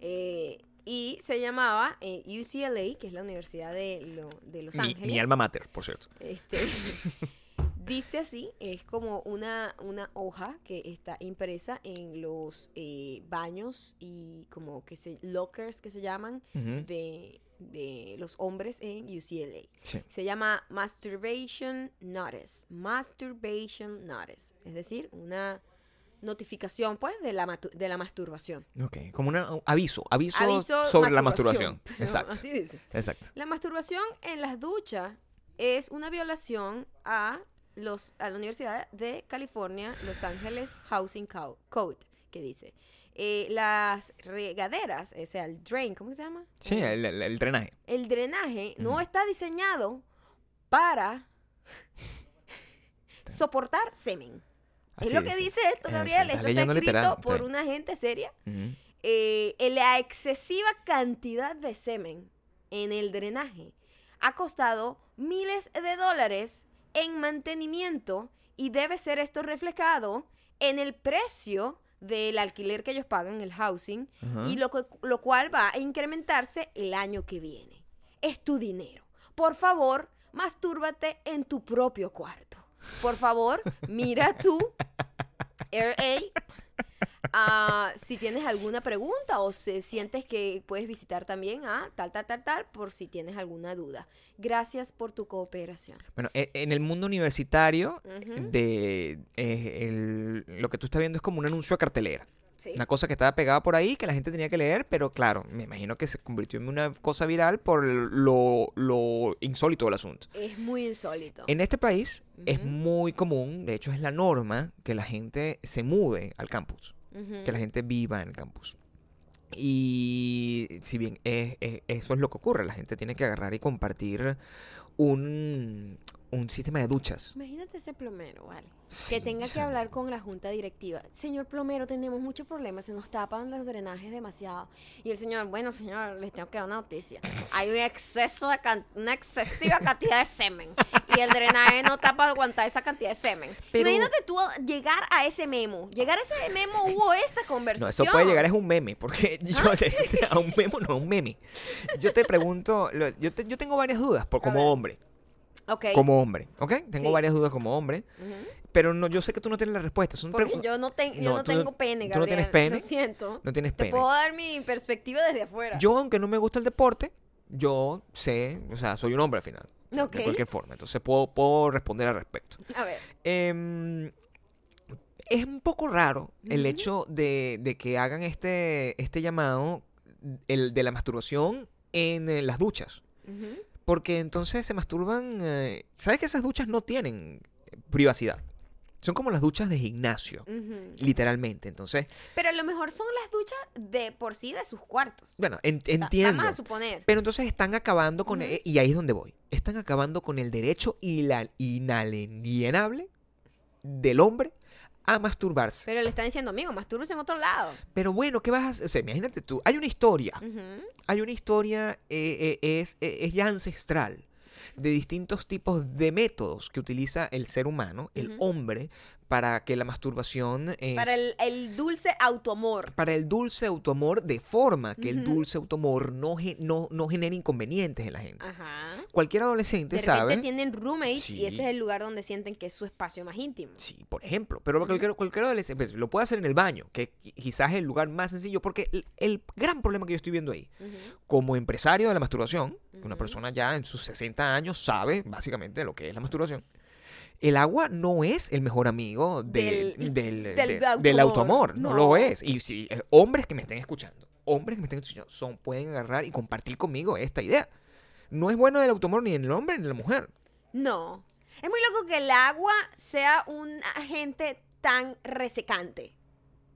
Speaker 1: Eh, y se llamaba eh, UCLA, que es la Universidad de, lo- de Los
Speaker 2: Mi,
Speaker 1: Ángeles.
Speaker 2: mi alma mater, por cierto.
Speaker 1: Este, dice así, es como una, una hoja que está impresa en los eh, baños y como que se, lockers que se llaman de, de los hombres en UCLA.
Speaker 2: Sí.
Speaker 1: Se llama Masturbation Notice. Masturbation Notice. Es decir, una notificación pues de la, de la masturbación.
Speaker 2: Ok, como un aviso, aviso,
Speaker 1: Aviso
Speaker 2: sobre la masturbación. Exacto,
Speaker 1: Así dice.
Speaker 2: exacto.
Speaker 1: La masturbación en las duchas es una violación a los a la Universidad de California, Los Ángeles Housing Co- Code, que dice eh, las regaderas, o sea, el drain, ¿cómo se llama?
Speaker 2: Sí,
Speaker 1: Eh,
Speaker 2: el, el- el drenaje.
Speaker 1: el drenaje no está diseñado para soportar semen.
Speaker 2: Así
Speaker 1: es lo que dice esto, Gabriel. Esto está escrito
Speaker 2: literal,
Speaker 1: por
Speaker 2: sí.
Speaker 1: una gente seria. Eh, la excesiva cantidad de semen en el drenaje ha costado miles de dólares en mantenimiento y debe ser esto reflejado en el precio del alquiler que ellos pagan, el housing, y lo, lo cual va a incrementarse el año que viene. Es tu dinero. Por favor, mastúrbate en tu propio cuarto. Por favor, mira tu RA. Ah, si tienes alguna pregunta o si sientes que puedes visitar también a tal, tal, tal, tal, por si tienes alguna duda. Gracias por tu cooperación.
Speaker 2: Bueno, e- en el mundo universitario, de eh, el- lo que tú estás viendo es como un anuncio a cartelera.
Speaker 1: Sí.
Speaker 2: Una cosa que estaba pegada por ahí que la gente tenía que leer, pero claro, me imagino que se convirtió en una cosa viral por lo, lo insólito del asunto.
Speaker 1: Es muy insólito.
Speaker 2: En este país es muy común, de hecho es la norma, que la gente se mude al campus, que la gente viva en el campus. Y si bien es- es- eso es lo que ocurre, la gente tiene que agarrar y compartir un, un sistema de duchas.
Speaker 1: Imagínate ese plomero, ¿vale?
Speaker 2: Sí,
Speaker 1: que tenga que hablar con la junta directiva. Señor plomero, tenemos muchos problemas, se nos tapan los drenajes demasiado. Y el señor, bueno, señor, les tengo que dar una noticia. Hay un exceso de can- una excesiva cantidad de semen. Y el drenaje no tapa aguantar esa cantidad de semen.
Speaker 2: Pero-
Speaker 1: Imagínate tú llegar a ese memo. Llegar a ese memo hubo esta
Speaker 2: No,
Speaker 1: conversación.
Speaker 2: eso puede llegar es un meme, porque yo
Speaker 1: Ah.
Speaker 2: te- a un memo no a un meme. Yo te pregunto, yo, te- yo tengo varias dudas por como hombre,
Speaker 1: Ok.
Speaker 2: como hombre, ¿ok? Tengo
Speaker 1: Sí.
Speaker 2: varias dudas como hombre, pero no, yo sé que tú no tienes la respuesta. Son
Speaker 1: Porque yo no, ten- yo
Speaker 2: No,
Speaker 1: tengo pene,
Speaker 2: tú no tienes
Speaker 1: Gabriel.
Speaker 2: pene.
Speaker 1: Lo siento.
Speaker 2: no tienes
Speaker 1: Te
Speaker 2: pene.
Speaker 1: puedo dar mi perspectiva desde afuera.
Speaker 2: Yo, aunque no me gusta el deporte, yo sé, o sea, soy un hombre al final.
Speaker 1: Ok.
Speaker 2: De cualquier forma. Entonces puedo, puedo responder al respecto.
Speaker 1: A ver.
Speaker 2: Em, es un poco raro el hecho de, de que hagan este, este llamado el de la masturbación en las duchas. Porque entonces se masturban. eh, ¿Sabes que esas duchas no tienen privacidad? Son como las duchas de gimnasio, literalmente. Entonces,
Speaker 1: Pero a lo mejor son las duchas de por sí de sus cuartos.
Speaker 2: bueno, en- entiendo.
Speaker 1: Vamos a suponer.
Speaker 2: Pero entonces están acabando con. E- y ahí es donde voy. Están acabando con el derecho ila- inalienable del hombre a masturbarse.
Speaker 1: Pero le están diciendo, amigo, mastúrbese en otro lado.
Speaker 2: Pero bueno, ¿qué vas a hacer? O sea, imagínate tú, hay una historia, hay una historia, eh, eh, es, eh, es ya ancestral, de distintos tipos de métodos que utiliza el ser humano, el
Speaker 1: Ujú.
Speaker 2: hombre, para que la masturbación...
Speaker 1: Para el, el dulce autoamor.
Speaker 2: para el dulce automor de forma que el dulce automor no, no, no genere inconvenientes en la gente.
Speaker 1: Ajá.
Speaker 2: Cualquier adolescente
Speaker 1: De
Speaker 2: sabe...
Speaker 1: tienen roommates
Speaker 2: Sí.
Speaker 1: y ese es el lugar donde sienten que es su espacio más íntimo.
Speaker 2: Sí, por ejemplo, pero cualquier, cualquier adolescente pues, lo puede hacer en el baño, que qui- quizás es el lugar más sencillo, porque el, el gran problema que yo estoy viendo ahí, como empresario de la masturbación, una persona ya en sus 60 años sabe básicamente lo que es la masturbación. El agua no es el mejor amigo del,
Speaker 1: Del-
Speaker 2: del,
Speaker 1: del automor.
Speaker 2: no.
Speaker 1: No.
Speaker 2: lo es. Y si eh, hombres que me estén escuchando, hombres que me estén escuchando, son, pueden agarrar y compartir conmigo esta idea. No es bueno del automor ni en el hombre ni en la mujer.
Speaker 1: No. Es muy loco que el agua sea un agente tan resecante.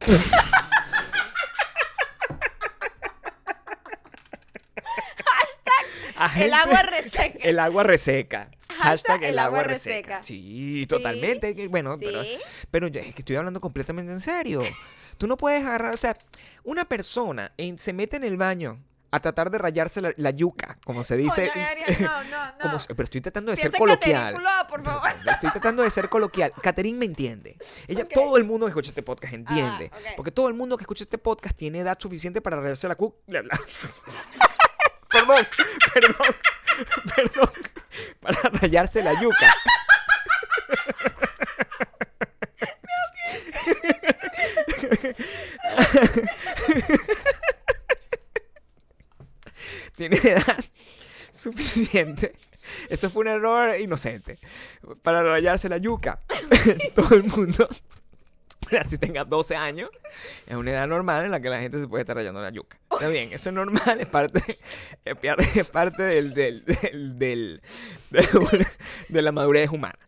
Speaker 1: El agua reseca.
Speaker 2: El agua reseca.
Speaker 1: Hashtag el agua reseca.
Speaker 2: Sí, totalmente. que- Bueno, pero,
Speaker 1: Sí.
Speaker 2: pero yo- es que estoy hablando completamente en serio. Tú no puedes agarrar, o sea, una persona en- se mete en el baño a tratar de rayarse la, la yuca, como se dice.
Speaker 1: No, no, no.
Speaker 2: como pero estoy tratando de ser
Speaker 1: Piensa
Speaker 2: coloquial.
Speaker 1: Por favor.
Speaker 2: Estoy tratando de ser coloquial. Catherine me entiende. Ella,
Speaker 1: Ok.
Speaker 2: todo el mundo que escucha este podcast entiende.
Speaker 1: Ah, ok.
Speaker 2: Porque todo el mundo que escucha este podcast tiene edad suficiente para rayarse la cu... perdón, perdón, perdón. Para rayarse la yuca. tiene edad suficiente. Eso fue un error inocente. Para rayarse la yuca. Todo el mundo, si tenga 12 años, es una edad normal en la que la gente se puede estar rayando la yuca. Está bien, eso es normal, es parte, es par- es parte del, del, del, del- de, la madurez humana.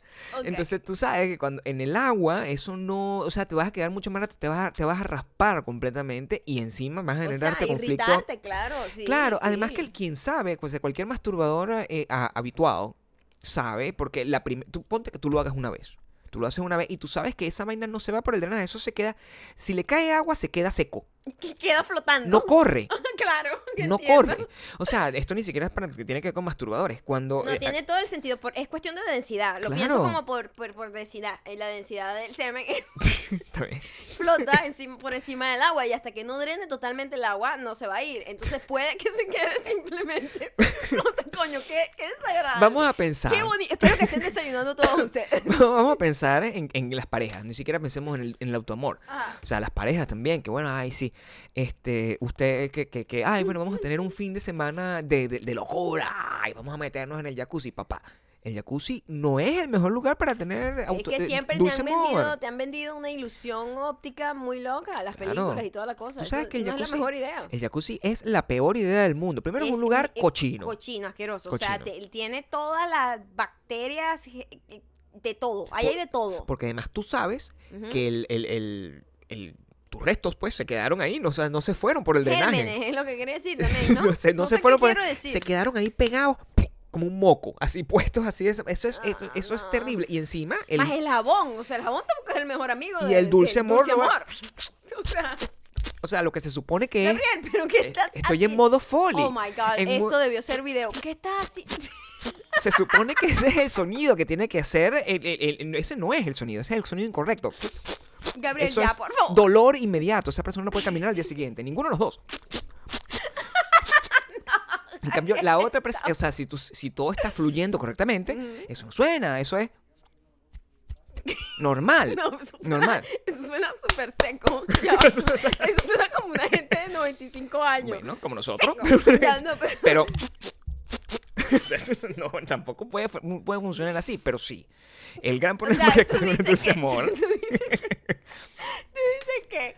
Speaker 2: Entonces tú sabes que cuando en el agua eso no, o sea, te vas a quedar mucho más rato, te vas a, te vas a raspar completamente y encima vas a
Speaker 1: o sea,
Speaker 2: generarte conflicto.
Speaker 1: irritarte, claro. Sí,
Speaker 2: Claro,
Speaker 1: sí.
Speaker 2: además que el quien sabe, pues de cualquier masturbador eh, a- habituado, sabe, porque la tú ponte que tú lo hagas una vez. Tú lo haces una vez y tú sabes que esa vaina no se va por el drenaje, eso se queda, si le cae agua se queda seco,
Speaker 1: Que queda flotando.
Speaker 2: no corre,
Speaker 1: claro.
Speaker 2: no
Speaker 1: entiendo.
Speaker 2: corre. O sea, esto ni siquiera es para que tiene que ver con masturbadores, cuando
Speaker 1: No,
Speaker 2: eh,
Speaker 1: tiene todo el sentido. Por, es cuestión de densidad. Lo
Speaker 2: Claro.
Speaker 1: pienso como por, por, por densidad. Eh, La densidad del semen flota encima, por encima del agua y hasta que no drene totalmente el agua no se va a ir. Entonces puede que se quede simplemente flota. Coño, qué, qué desagradable.
Speaker 2: Vamos a pensar.
Speaker 1: Qué bonito. Espero que estén desayunando todos ustedes.
Speaker 2: Vamos a pensar en, en las parejas, ni siquiera pensemos en el, en el autoamor.
Speaker 1: Ajá.
Speaker 2: O sea, las parejas también, que bueno, ay, sí, este, usted, que, que, que, ay, bueno, vamos a tener un fin de semana de, de, de locura, ay, vamos a meternos en el jacuzzi, papá. El jacuzzi no es el mejor lugar para tener auto,
Speaker 1: es que
Speaker 2: eh,
Speaker 1: siempre te han, vendido, te han vendido una ilusión óptica muy loca, las
Speaker 2: Claro.
Speaker 1: películas y toda la cosa.
Speaker 2: Tú sabes
Speaker 1: Eso
Speaker 2: que el
Speaker 1: no es la
Speaker 2: jacuzzi-
Speaker 1: mejor idea.
Speaker 2: El jacuzzi es la peor idea del mundo. Primero es, un lugar cochino.
Speaker 1: Cochino, asqueroso. O sea,
Speaker 2: Cochino.
Speaker 1: te- tiene todas las bacterias eh, eh, de todo. Ahí hay de todo.
Speaker 2: Porque además tú sabes que el, el, el, el- tus restos, pues, se quedaron ahí, no, o sea, no se fueron por el drenaje.
Speaker 1: Gérmenes, es lo que quería decir también, ¿no?
Speaker 2: no se, no se
Speaker 1: sé
Speaker 2: fueron por
Speaker 1: decir.
Speaker 2: se quedaron ahí pegados como un moco, así puestos así, eso, eso es, eso,
Speaker 1: Ah,
Speaker 2: eso es
Speaker 1: no.
Speaker 2: terrible. Y encima, el,
Speaker 1: Más el jabón. O sea, el jabón tampoco es el mejor amigo
Speaker 2: Y
Speaker 1: del-
Speaker 2: el dulce amor va-
Speaker 1: amor. O sea,
Speaker 2: o sea, lo que se supone que es,
Speaker 1: Gabriel, ¿pero qué
Speaker 2: eh,
Speaker 1: estás
Speaker 2: estoy en modo foley.
Speaker 1: Oh my God,
Speaker 2: En
Speaker 1: esto debió ser video. ¿Qué estás haciendo?
Speaker 2: Se supone que ese es el sonido que tiene que hacer, el- el- el- ese no es el sonido, ese es el sonido incorrecto.
Speaker 1: Gabriel,
Speaker 2: Eso
Speaker 1: ya,
Speaker 2: es
Speaker 1: por favor.
Speaker 2: dolor inmediato, esa persona no puede caminar al día siguiente, ninguno de los dos. En cambio, la otra persona, o sea, si, tú- si todo está fluyendo correctamente, eso no suena, eso es normal.
Speaker 1: No, eso suena,
Speaker 2: normal.
Speaker 1: Eso suena súper seco. Ya eso suena como una gente de 95 años.
Speaker 2: Bueno, como nosotros.
Speaker 1: Seco. Ya, no, pero-
Speaker 2: Pero. no, tampoco puede, puede funcionar así, pero sí. El gran
Speaker 1: O
Speaker 2: problema
Speaker 1: sea,
Speaker 2: que
Speaker 1: tú
Speaker 2: con el
Speaker 1: dices que-
Speaker 2: amor.
Speaker 1: Tú dices, dices que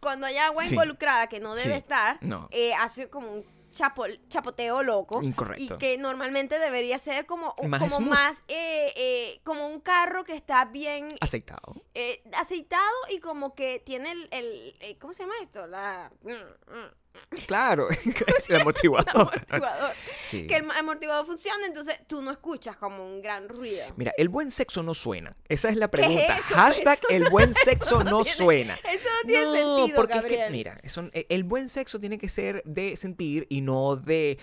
Speaker 1: cuando hay agua
Speaker 2: Sí.
Speaker 1: involucrada que no debe
Speaker 2: Sí.
Speaker 1: estar,
Speaker 2: No.
Speaker 1: eh, hace como un chapo- chapoteo loco.
Speaker 2: Incorrecto.
Speaker 1: Y que normalmente debería ser como,
Speaker 2: Más
Speaker 1: como
Speaker 2: smooth.
Speaker 1: más, eh, eh, como un carro que está bien
Speaker 2: Aceitado.
Speaker 1: aceitado y como que tiene el, el- ¿cómo se llama esto? La, mm, mm,
Speaker 2: Claro, el amortiguador.
Speaker 1: amortiguador.
Speaker 2: Sí.
Speaker 1: Que el amortiguador funciona, entonces tú no escuchas como un gran ruido.
Speaker 2: Mira, el buen sexo no suena. Esa es la
Speaker 1: ¿Qué es
Speaker 2: pregunta. Hashtag
Speaker 1: Eso
Speaker 2: el buen sexo
Speaker 1: no
Speaker 2: no
Speaker 1: tiene-
Speaker 2: suena.
Speaker 1: Eso no tiene
Speaker 2: No,
Speaker 1: sentido,
Speaker 2: porque es
Speaker 1: Gabriel.
Speaker 2: que, mira, eso- eh, el buen sexo tiene que ser de sentir y no de...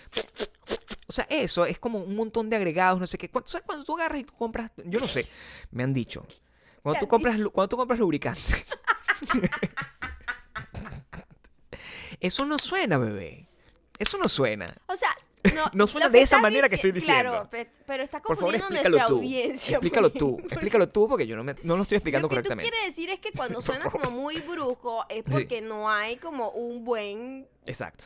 Speaker 2: O sea, eso es como un montón de agregados, no sé qué. Cuando, ¿sabes cuando tú agarras y tú compras? Yo no sé, me han dicho. Cuando
Speaker 1: ¿Te
Speaker 2: tú compras,
Speaker 1: dicho?
Speaker 2: cuando tú compras lubricante. Eso no suena, bebé. Eso no suena.
Speaker 1: O sea, no,
Speaker 2: No suena
Speaker 1: lo
Speaker 2: de esa manera que estoy
Speaker 1: Claro,
Speaker 2: diciendo.
Speaker 1: pe- pero estás
Speaker 2: Por favor,
Speaker 1: confundiendo nuestra
Speaker 2: tú.
Speaker 1: audiencia.
Speaker 2: Explícalo
Speaker 1: porque-
Speaker 2: tú.
Speaker 1: porque
Speaker 2: Explícalo tú porque yo no, me- no lo estoy explicando
Speaker 1: Lo que
Speaker 2: correctamente.
Speaker 1: quieres decir es que cuando suena como muy brusco es
Speaker 2: Sí.
Speaker 1: porque no hay como un buen,
Speaker 2: Exacto.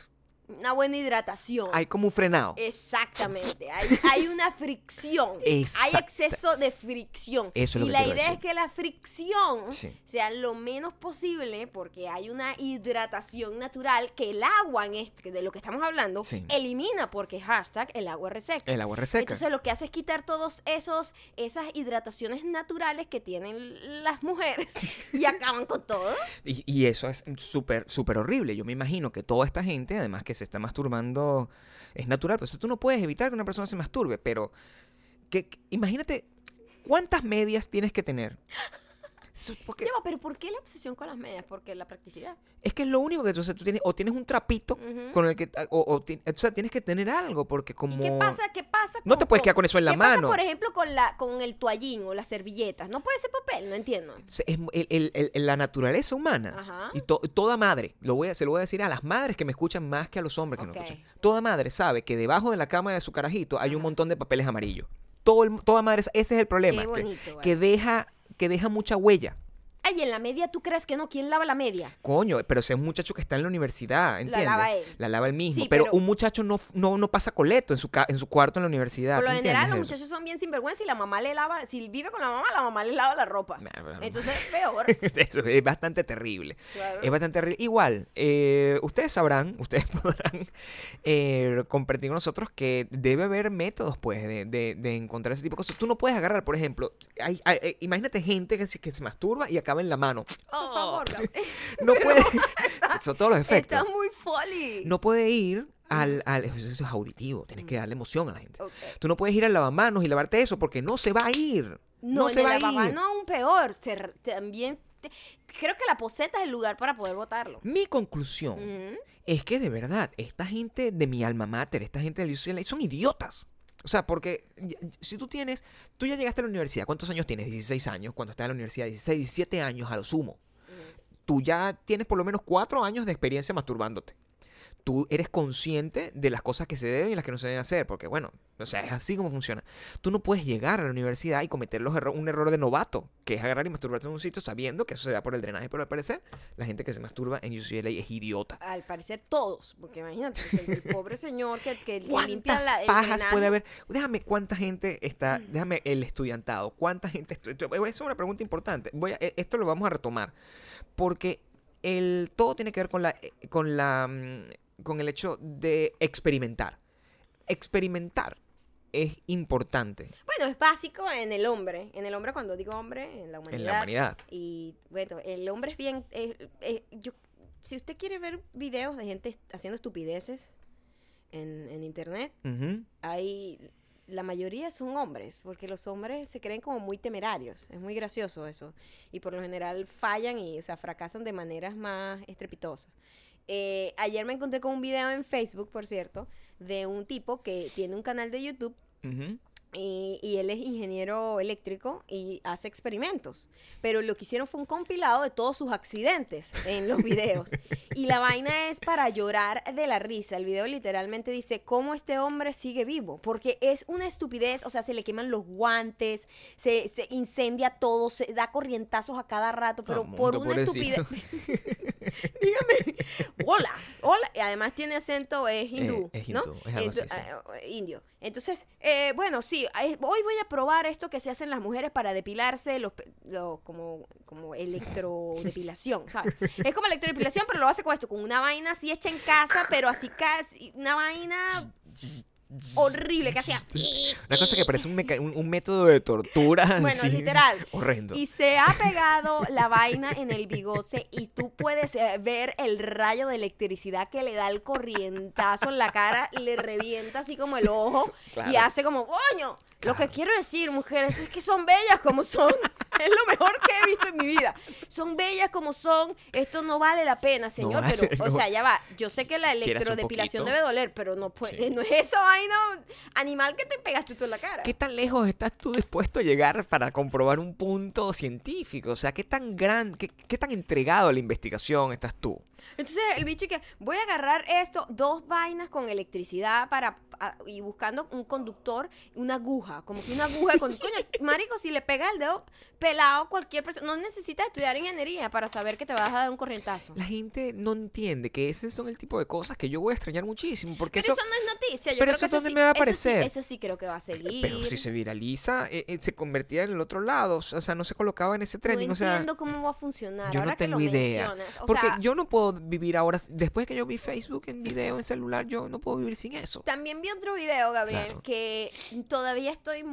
Speaker 1: Una buena hidratación.
Speaker 2: Hay como un frenado.
Speaker 1: Exactamente, hay, hay una fricción, hay exceso de fricción.
Speaker 2: Eso es lo
Speaker 1: y
Speaker 2: que
Speaker 1: la idea es que la fricción
Speaker 2: Sí.
Speaker 1: sea lo menos posible porque hay una hidratación natural que el agua, en este, de lo que estamos hablando,
Speaker 2: Sí.
Speaker 1: elimina porque hashtag el agua reseca.
Speaker 2: El agua reseca.
Speaker 1: Entonces lo que hace es quitar todos esos esas hidrataciones naturales que tienen las mujeres y acaban con todo.
Speaker 2: Y, y eso es súper, súper horrible. Yo me imagino que toda esta gente, además que se está masturbando, es natural. Pues tú no puedes evitar que una persona se masturbe, pero que- imagínate cuántas medias tienes que tener. Porque
Speaker 1: pero ¿por qué la obsesión con las medias? Porque la practicidad.
Speaker 2: es que es lo único que tú, o sea, tú tienes, o tienes un trapito con el que, o, o ti- o sea, tienes que tener algo, porque como...
Speaker 1: ¿Y qué pasa? ¿Qué pasa?
Speaker 2: No te puedes quedar con eso en la
Speaker 1: ¿qué pasa,
Speaker 2: mano.
Speaker 1: por ejemplo, con la con el toallín o las servilletas? No puede ser papel, no entiendo.
Speaker 2: es el- el- el- la naturaleza humana
Speaker 1: Ajá.
Speaker 2: y to- toda madre, lo voy a, se lo voy a decir a las madres que me escuchan más que a los hombres que
Speaker 1: Ok.
Speaker 2: no escuchan. Toda madre sabe que debajo de la cama de su carajito hay un montón de papeles amarillos. Todo el- toda madre, ese es el problema, que-
Speaker 1: bonito,
Speaker 2: que, deja que deja mucha huella.
Speaker 1: Ay, en la media, ¿tú crees que no? ¿Quién lava la media?
Speaker 2: Coño, pero ese es un muchacho que está en la universidad, ¿entiendes?
Speaker 1: lava él.
Speaker 2: La lava él mismo,
Speaker 1: Sí,
Speaker 2: pero,
Speaker 1: pero-
Speaker 2: un muchacho no, no, no pasa coleto en su, ca- en su cuarto en la universidad.
Speaker 1: Por lo
Speaker 2: ¿tú
Speaker 1: general, los
Speaker 2: eso?
Speaker 1: muchachos son bien sinvergüenza y la mamá le lava. Si vive con la mamá, la mamá le lava la ropa.
Speaker 2: Nah,
Speaker 1: Entonces, peor.
Speaker 2: Eso es bastante terrible.
Speaker 1: Claro.
Speaker 2: Es bastante terrible. Igual, eh, ustedes sabrán, ustedes podrán eh, compartir con nosotros que debe haber métodos, pues, de, de- de encontrar ese tipo de cosas. Tú no puedes agarrar, por ejemplo, hay- hay- eh, imagínate gente que se, que se masturba y acaba en la mano.
Speaker 1: Por favor, Gabriel.
Speaker 2: No puede. Son todos los efectos.
Speaker 1: Está muy folly.
Speaker 2: No puede ir al. al- eso es auditivo, tienes que darle emoción a la gente. Tú no puedes ir al lavamanos y lavarte eso porque no se va a ir.
Speaker 1: No,
Speaker 2: No,
Speaker 1: en
Speaker 2: se
Speaker 1: el
Speaker 2: va a ir.
Speaker 1: lavamanos aún peor. Se también. te- creo que la poseta es el lugar para poder botarlo.
Speaker 2: Mi conclusión
Speaker 1: Ujú.
Speaker 2: es que de verdad, esta gente de mi alma mater, esta gente del UCLA, son idiotas. O sea, porque si tú tienes, tú ya llegaste a la universidad, ¿cuántos años tienes? 16 años, cuando estás en la universidad, 16, 17 años a lo sumo. Tú ya tienes por lo menos 4 años de experiencia masturbándote. Tú eres consciente de las cosas que se deben y las que no se deben hacer, porque bueno, o sea, es así como funciona. Tú no puedes llegar a la universidad y cometer los erro- un error de novato, que es agarrar y masturbarse en un sitio sabiendo que eso se da por el drenaje, pero al parecer la gente que se masturba en UCLA es idiota.
Speaker 1: Al parecer todos, porque imagínate, el, el pobre señor que, que limpia
Speaker 2: ¿Cuántas
Speaker 1: la, el
Speaker 2: pajas
Speaker 1: drenaje.
Speaker 2: puede haber? Déjame cuánta gente está, déjame el estudiantado, cuánta gente estu- Esa es una pregunta importante. Voy a- e- esto lo vamos a retomar porque el todo tiene que ver con la eh, con la mm, con el hecho de experimentar. Experimentar es importante
Speaker 1: Bueno, es básico en el hombre. En el hombre, cuando digo hombre, en la humanidad.
Speaker 2: en la humanidad.
Speaker 1: Y bueno, el hombre es bien. eh, eh, yo, si usted quiere ver videos de gente haciendo estupideces en, en internet,
Speaker 2: Ujú.
Speaker 1: hay. La mayoría son hombres, porque los hombres se creen como muy temerarios. Es muy gracioso eso. Y por lo general fallan y, o sea, fracasan de maneras más estrepitosas. Eh, ayer me encontré con un video en Facebook, por cierto, de un tipo que tiene un canal de YouTube y, y él es ingeniero eléctrico y hace experimentos. Pero lo que hicieron fue un compilado de todos sus accidentes en los videos. y la vaina es para llorar de la risa. El video literalmente dice cómo este hombre sigue vivo. Porque es una estupidez. O sea, se le queman los guantes, se, se incendia todo, se da corrientazos a cada rato. Pero
Speaker 2: Ah,
Speaker 1: por una
Speaker 2: pobrecito.
Speaker 1: estupidez. Dígame. Hola, hola. Y además tiene acento, es hindú.
Speaker 2: es
Speaker 1: ¿no?
Speaker 2: hindú, es algo así, sí.
Speaker 1: ah, eh, indio. Entonces, eh, bueno, sí, eh, hoy voy a probar esto que se hacen las mujeres para depilarse, los, pe- lo- como, como electrodepilación, ¿sabes? Es como electrodepilación, pero lo hace con esto, con una vaina así hecha en casa, pero así casi, una vaina horrible que hacía.
Speaker 2: Una cosa que parece un, un- un método de tortura.
Speaker 1: Bueno,
Speaker 2: así,
Speaker 1: literal.
Speaker 2: Horrendo.
Speaker 1: Y se ha pegado la vaina en el bigote y tú puedes eh, ver el rayo de electricidad que le da el corrientazo en la cara, le revienta así como el ojo y
Speaker 2: Claro.
Speaker 1: hace como, coño. Lo que
Speaker 2: Claro.
Speaker 1: quiero decir, mujeres, es que son bellas como son. Es lo mejor que he visto en mi vida. Son bellas como son. Esto no vale la pena, señor.
Speaker 2: vale,
Speaker 1: pero, o sea, ya va. Yo sé que la electrodepilación debe doler, pero no, puede,
Speaker 2: Sí.
Speaker 1: no es esa vaina animal que te pegaste tú en la cara.
Speaker 2: ¿Qué tan lejos estás tú dispuesto a llegar para comprobar un punto científico? O sea, ¿qué tan gran, qué, qué tan entregado a la investigación estás tú?
Speaker 1: Entonces el bicho que voy a agarrar esto, dos vainas con electricidad para a- y buscando un conductor, una aguja, como que una aguja con coño, marico, si le pega el dedo pelado cualquier persona, no necesitas estudiar ingeniería para saber que te vas a dar un corrientazo.
Speaker 2: La gente no entiende que ese son el tipo de cosas que yo voy a extrañar muchísimo. Porque
Speaker 1: Pero
Speaker 2: eso,
Speaker 1: eso, no es noticia, yo
Speaker 2: pero
Speaker 1: creo
Speaker 2: eso
Speaker 1: que eso sí,
Speaker 2: me va a
Speaker 1: eso sí-
Speaker 2: aparecer.
Speaker 1: Eso sí, creo que va a seguir.
Speaker 2: pero si se viraliza, eh, eh, se convertía en el otro lado. O sea, no se colocaba en ese trending.
Speaker 1: no
Speaker 2: o sea,
Speaker 1: entiendo cómo va a funcionar.
Speaker 2: yo
Speaker 1: Ahora
Speaker 2: no
Speaker 1: que
Speaker 2: tengo
Speaker 1: lo
Speaker 2: idea.
Speaker 1: o
Speaker 2: Porque
Speaker 1: sea,
Speaker 2: yo no puedo vivir ahora, después que yo vi Facebook en video, en celular, yo no puedo vivir sin eso.
Speaker 1: También vi otro video, Gabriel,
Speaker 2: Claro.
Speaker 1: que todavía estoy...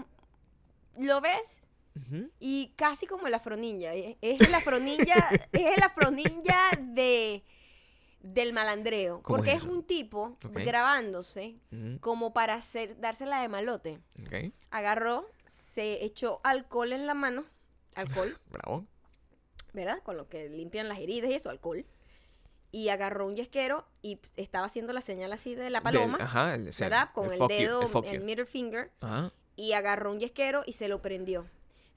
Speaker 1: ¿Lo ves? Y casi como el afronilla. Es es el afronilla, es el afronilla de del malandreo.
Speaker 2: ¿Cómo es
Speaker 1: Porque es, un tipo grabándose como para hacer, dársela de malote. Agarró, se echó alcohol en la mano. Alcohol,
Speaker 2: bravo.
Speaker 1: ¿verdad? Con lo que limpian las heridas y eso, alcohol. Y agarró un yesquero y estaba haciendo la señal así de la
Speaker 2: Del-
Speaker 1: paloma.
Speaker 2: ajá, el,
Speaker 1: ¿verdad? Con el, dedo, el middle finger.
Speaker 2: Ajá,
Speaker 1: Y agarró un yesquero y se lo prendió.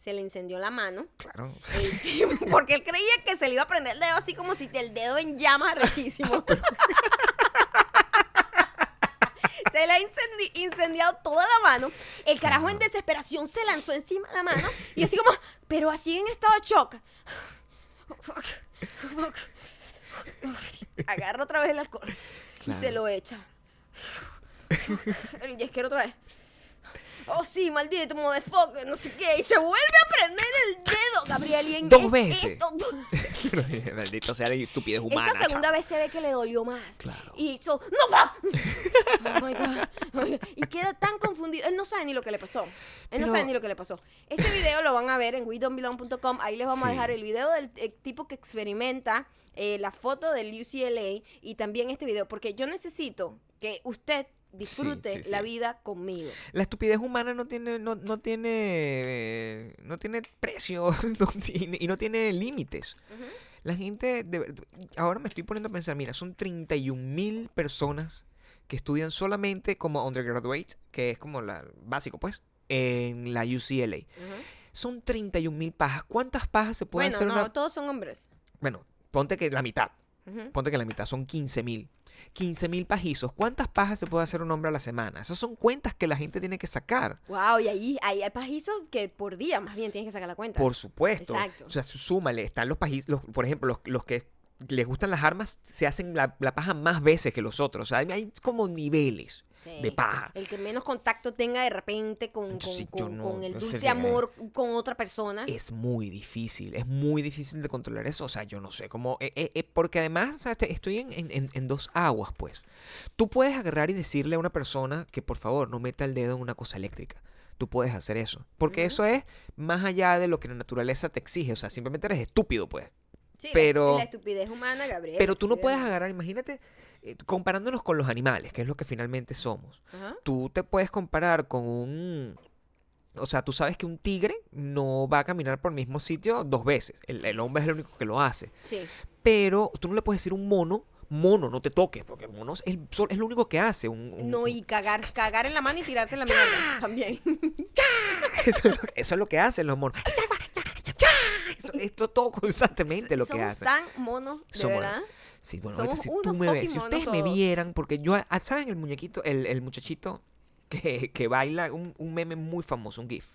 Speaker 1: Se le incendió la mano.
Speaker 2: claro.
Speaker 1: El tipo, porque él creía que se le iba a prender el dedo así como si el dedo en llamas rechísimo. se le ha incendi- incendiado toda la mano. El carajo en desesperación se lanzó encima de la mano y así como, pero así en estado de shock. Agarra otra vez el alcohol y se
Speaker 2: Claro.
Speaker 1: lo echa. El yesquero otra vez. Oh, sí, maldito motherfucker, no sé qué. Y se vuelve a prender el dedo, Gabriel. Y en
Speaker 2: Dos
Speaker 1: es-
Speaker 2: veces.
Speaker 1: esto-
Speaker 2: Maldito sea la estupidez humana.
Speaker 1: esta segunda vez se ve que le dolió más.
Speaker 2: Claro.
Speaker 1: Y hizo, ¡No, fuck! Oh my God. Oh my God. Y queda tan confundido. Él no sabe ni lo que le pasó. Él no
Speaker 2: Pero-
Speaker 1: sabe ni lo que le pasó. Ese video lo van a ver en wedon'tbelong.com. Ahí les vamos a dejar el video del eh, tipo que experimenta, eh, la foto del UCLA y también este video. Porque yo necesito que usted disfrute
Speaker 2: sí,
Speaker 1: la
Speaker 2: sí.
Speaker 1: vida conmigo.
Speaker 2: La estupidez humana no tiene, no, no tiene, eh, no tiene precio no tiene- y no tiene límites. La gente, de ahora me estoy poniendo a pensar, mira, son 31 mil personas que estudian solamente como undergraduate, que es como la básico, pues, en la UCLA.
Speaker 1: Ujú.
Speaker 2: Son 31 mil pajas. ¿Cuántas pajas se puede
Speaker 1: Bueno,
Speaker 2: hacer
Speaker 1: no,
Speaker 2: una?
Speaker 1: todos son hombres.
Speaker 2: Bueno, ponte que la mitad. Ponte que la mitad son 15 mil. 15 mil pajizos. ¿Cuántas pajas se puede hacer un hombre a la semana? Esas son cuentas que la gente tiene que sacar.
Speaker 1: Wow, y ahí, ahí hay pajizos que por día más bien tienes que sacar la cuenta.
Speaker 2: Por supuesto.
Speaker 1: Exacto.
Speaker 2: O sea, sú- súmale, están los pajizos, por ejemplo, los, los que les gustan las armas se hacen la, la paja más veces que los otros. O sea, hay como niveles
Speaker 1: Sí.
Speaker 2: de paja.
Speaker 1: El que menos contacto tenga de repente con, con,
Speaker 2: Sí, yo
Speaker 1: con-
Speaker 2: no-
Speaker 1: con el
Speaker 2: no
Speaker 1: dulce amor con otra persona.
Speaker 2: Es muy difícil, es muy difícil de controlar eso. O sea, yo no sé cómo. eh, eh, eh, porque además, o sea, te- estoy en, en- dos aguas, pues. Tú puedes agarrar y decirle a una persona que por favor no meta el dedo en una cosa eléctrica. Tú puedes hacer eso. Porque eso es más allá de lo que la naturaleza te exige. O sea, simplemente eres estúpido, pues.
Speaker 1: Sí, la-
Speaker 2: pero-
Speaker 1: La, estupidez humana, Gabriel.
Speaker 2: Pero tú no puedes agarrar, imagínate, eh, comparándonos con los animales, que es lo que finalmente somos.
Speaker 1: Ajá.
Speaker 2: Tú te puedes comparar con un... O sea, tú sabes que un tigre no va a caminar por el mismo sitio dos veces. El, el hombre es el único que lo hace.
Speaker 1: Sí.
Speaker 2: Pero tú no le puedes decir a un mono, mono, no te toques, porque mono es, el- es lo único que hace. Un, un-
Speaker 1: No, y cagar, cagar en la mano y tirarte en la mierda también.
Speaker 2: eso, es lo, que- eso es lo que hacen los monos. Eso, esto todo constantemente lo que
Speaker 1: Somos
Speaker 2: hacen.
Speaker 1: tan monos, de
Speaker 2: Somos-
Speaker 1: verdad.
Speaker 2: Sí, bueno,
Speaker 1: Somos
Speaker 2: ahorita si tú me ves, si ustedes me
Speaker 1: todos.
Speaker 2: vieran, porque yo, ah, ¿saben el muñequito, el, el muchachito que, que baila, un, un meme muy famoso, un GIF,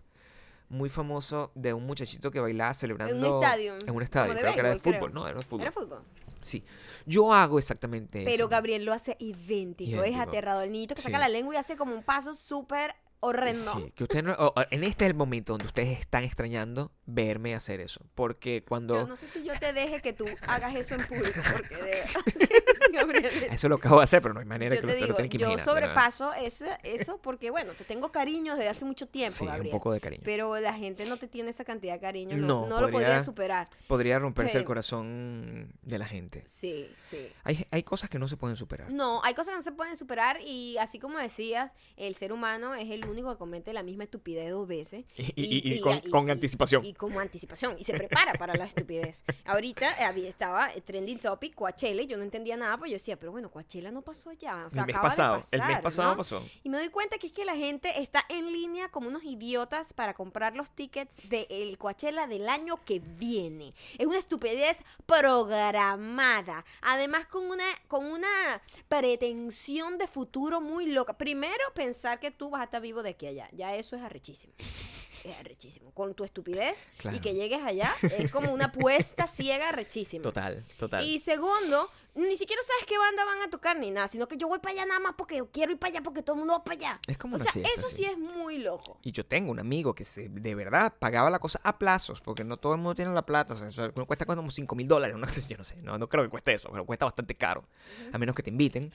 Speaker 2: muy famoso de un muchachito que bailaba celebrando...
Speaker 1: estadio,
Speaker 2: En un estadio,
Speaker 1: como de
Speaker 2: creo que era de fútbol,
Speaker 1: creo.
Speaker 2: ¿no? Era de fútbol.
Speaker 1: Era fútbol.
Speaker 2: Sí, yo hago exactamente
Speaker 1: Pero
Speaker 2: eso.
Speaker 1: Gabriel lo hace idéntico. Es aterrador. El niñito que saca la lengua y hace como un paso súper horrendo.
Speaker 2: Sí, que ustedes no- o- o- en este es el momento donde ustedes están extrañando verme hacer eso. Porque cuando...
Speaker 1: Yo no sé si yo te deje que tú hagas eso en público, porque de. Gabriel.
Speaker 2: Eso lo acabo de hacer, pero no hay manera
Speaker 1: Yo
Speaker 2: que lo, se lo
Speaker 1: digo,
Speaker 2: que
Speaker 1: yo
Speaker 2: imaginar.
Speaker 1: sobrepaso ese, eso porque, bueno, te tengo cariño desde hace mucho tiempo,
Speaker 2: Sí, un
Speaker 1: Gabriel.
Speaker 2: poco de cariño.
Speaker 1: Pero la gente no te tiene esa cantidad de cariño, no,
Speaker 2: No,
Speaker 1: no lo podría
Speaker 2: podría-
Speaker 1: superar.
Speaker 2: Podría romperse el
Speaker 1: Pero-
Speaker 2: corazón de la gente.
Speaker 1: Sí, sí.
Speaker 2: Hay, hay cosas que no se pueden superar.
Speaker 1: No, hay cosas que no se pueden superar y así como decías, el ser humano es el único que comete la misma estupidez dos veces.
Speaker 2: Y, y- y con, con anticipación.
Speaker 1: Y como anticipación. Y se prepara para la estupidez. Ahorita eh, estaba trending topic Coachella y yo no entendía nada, pues yo decía, pero bueno, Coachella no pasó ya. O sea,
Speaker 2: el mes
Speaker 1: acaba de
Speaker 2: pasado. el mes pasado
Speaker 1: ¿no?
Speaker 2: pasó.
Speaker 1: Y me doy cuenta que es que la gente está en línea como unos idiotas para comprar los tickets del Coachella del año que viene. Es una estupidez programada. Además, con una, con una pretensión de futuro muy loca. Primero, pensar que tú vas a estar vivo de aquí a allá. Ya eso es arrechísimo. Es arrechísimo. Con tu estupidez
Speaker 2: Claro.
Speaker 1: y que llegues allá es como una apuesta ciega arrechísima.
Speaker 2: Total, total.
Speaker 1: Y segundo, ni siquiera sabes qué banda van a tocar ni nada, sino que yo voy para allá nada más porque quiero ir para allá porque todo el mundo va para allá.
Speaker 2: Es como
Speaker 1: o
Speaker 2: una
Speaker 1: sea,
Speaker 2: fiesta,
Speaker 1: eso
Speaker 2: sí.
Speaker 1: sí es muy loco.
Speaker 2: Y yo tengo un amigo que se, de verdad pagaba la cosa a plazos, porque no todo el mundo tiene la plata. O sea, eso cuesta como 5 mil dólares. No yo no sé, no, no creo que cueste eso, pero cuesta bastante caro. A menos que te inviten.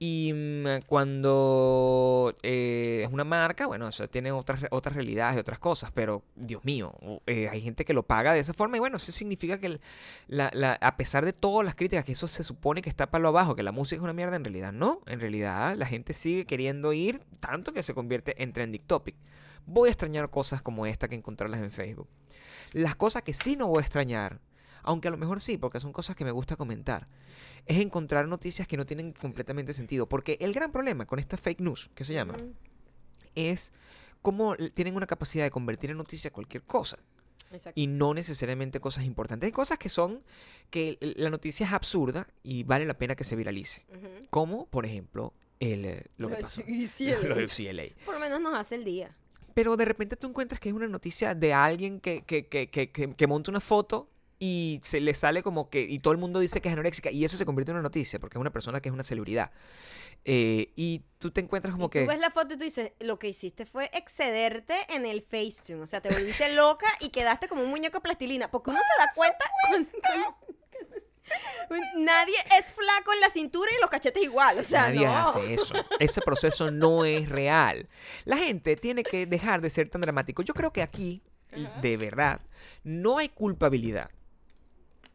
Speaker 2: Y mm, cuando eh, es una marca, bueno, eso tiene otras, otras realidades y otras cosas, pero Dios mío, eh, hay gente que lo paga de esa forma y bueno, eso significa que a pesar de todas las críticas, que eso se supone que está para lo abajo, que la música es una mierda, en realidad no, en realidad la gente sigue queriendo ir tanto que se convierte en trending topic. Voy a extrañar cosas como esta que encontrarlas en Facebook. Las cosas que sí no voy a extrañar, aunque a lo mejor sí, porque son cosas que me gusta comentar, es encontrar noticias que no tienen completamente sentido. Porque el gran problema con esta fake news, que se llama, es cómo tienen una capacidad de convertir en noticia cualquier cosa.
Speaker 1: Exacto.
Speaker 2: Y no necesariamente cosas importantes. Hay cosas que son que la noticia es absurda y vale la pena que se viralice. Como, por ejemplo, el, eh, lo que pasó. Lo.
Speaker 1: Por lo menos nos hace el día.
Speaker 2: Pero de repente tú encuentras que es una noticia de alguien que, que, que, que, que, que monta una foto y se le sale como que. Y todo el mundo dice que es anoréxica. Y eso se convierte en una noticia porque es una persona que es una celebridad. Eh, y tú te encuentras como
Speaker 1: y
Speaker 2: que.
Speaker 1: tú ves la foto y tú dices, lo que hiciste fue excederte en el Facetune. O sea, te volviste loca y quedaste como un muñeco de plastilina. Porque uno se da cuenta. con- Nadie es flaco en la cintura y los cachetes igual. O sea,
Speaker 2: Nadie
Speaker 1: no.
Speaker 2: hace eso. Ese proceso no es real. La gente tiene que dejar de ser tan dramático. Yo creo que aquí, de verdad, no hay culpabilidad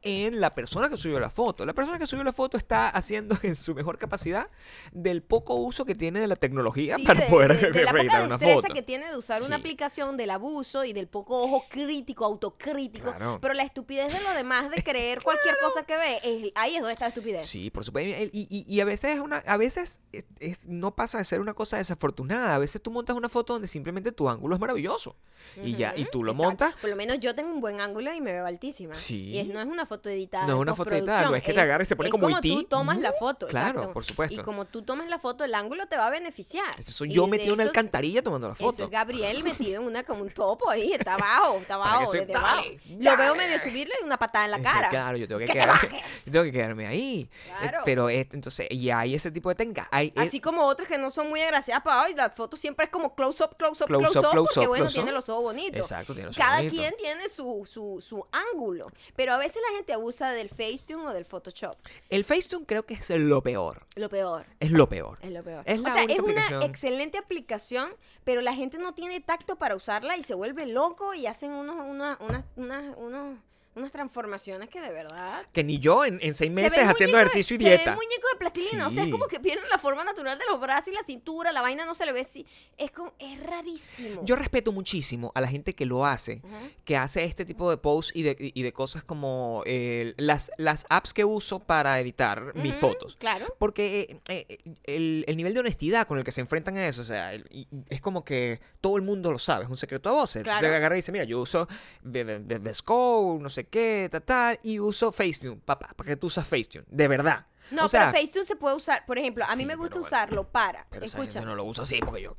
Speaker 2: en la persona que subió la foto. La persona que subió la foto está haciendo en su mejor capacidad del poco uso que tiene de la tecnología
Speaker 1: Sí,
Speaker 2: para
Speaker 1: de,
Speaker 2: poder
Speaker 1: de- de la poca
Speaker 2: una foto.
Speaker 1: que tiene de usar una
Speaker 2: Sí.
Speaker 1: aplicación, del abuso y del poco ojo crítico, autocrítico.
Speaker 2: Claro.
Speaker 1: Pero la estupidez de lo demás de creer cualquier cosa que ve, es- ahí es donde está la estupidez.
Speaker 2: Sí, por supuesto. Y, y- y a veces es una, a veces es- es- no pasa de ser una cosa desafortunada. A veces tú montas una foto donde simplemente tu ángulo es maravilloso. Y ya, y tú lo
Speaker 1: exacto.
Speaker 2: montas.
Speaker 1: Por lo menos yo tengo un buen ángulo y me veo altísima.
Speaker 2: Sí.
Speaker 1: Y es- no es una foto editada.
Speaker 2: No es una foto editada, no es que te agarre y se pone
Speaker 1: es
Speaker 2: como
Speaker 1: como tú tomas la foto.
Speaker 2: claro,
Speaker 1: exacto.
Speaker 2: por supuesto.
Speaker 1: Y como tú tomas la foto, el ángulo te va a beneficiar.
Speaker 2: Soy yo metido en una
Speaker 1: eso-
Speaker 2: alcantarilla tomando la
Speaker 1: Eso
Speaker 2: foto.
Speaker 1: es Gabriel metido en una como un topo ahí, está abajo, está abajo,
Speaker 2: soy-
Speaker 1: desde abajo.
Speaker 2: dale,
Speaker 1: Lo veo medio subirle una patada en la cara.
Speaker 2: Claro, yo tengo que,
Speaker 1: ¡Que
Speaker 2: quedarme, yo tengo que quedarme ahí. Eh,
Speaker 1: Claro.
Speaker 2: pero eh, entonces, y hay ese tipo de técnicas.
Speaker 1: Así como otras que no son muy agraciadas para hoy, la foto siempre es como close up, close up,
Speaker 2: Close
Speaker 1: close,
Speaker 2: up,
Speaker 1: porque
Speaker 2: up,
Speaker 1: bueno, tiene los ojos bonitos.
Speaker 2: Exacto, tiene los ojos
Speaker 1: Cada
Speaker 2: bonitos.
Speaker 1: quien tiene su, su, su ángulo, pero a veces la gente abusa del Facetune o del Photoshop.
Speaker 2: el Facetune creo que es lo peor.
Speaker 1: Lo peor.
Speaker 2: Es lo peor.
Speaker 1: Es lo peor.
Speaker 2: Es
Speaker 1: o sea, es una excelente aplicación, pero la gente no tiene tacto para usarla y se vuelve loco y hacen unos, unas- unas- unos- unas transformaciones que de verdad...
Speaker 2: Que ni yo en, en seis
Speaker 1: Se
Speaker 2: meses
Speaker 1: ven
Speaker 2: haciendo ejercicio y
Speaker 1: Se
Speaker 2: dieta.
Speaker 1: muñecos de plastilina, o sea, es
Speaker 2: Sí.
Speaker 1: como que pierden la forma natural de los brazos y la cintura, la vaina no se le ve así. Es como, es rarísimo.
Speaker 2: Yo respeto muchísimo a la gente que lo hace,
Speaker 1: Ujú.
Speaker 2: que hace este tipo de posts y de, y de cosas como eh, las, las apps que uso para editar mis
Speaker 1: Ujú,
Speaker 2: fotos.
Speaker 1: Claro.
Speaker 2: Porque eh, eh, el, el nivel de honestidad con el que se enfrentan a eso, o sea, el- y- es como que todo el mundo lo sabe, es un secreto a voces.
Speaker 1: Claro.
Speaker 2: Entonces agarra y dice, mira, yo uso Besco, no sé qué, tal, tal, y uso Facetune. Papá, ¿para qué tú usas Facetune? De verdad.
Speaker 1: No,
Speaker 2: o sea,
Speaker 1: pero Facetune se puede usar, por ejemplo, a mí
Speaker 2: Sí,
Speaker 1: me gusta
Speaker 2: pero
Speaker 1: usarlo para,
Speaker 2: pero esa
Speaker 1: escucha,
Speaker 2: gente no lo usa así porque yo...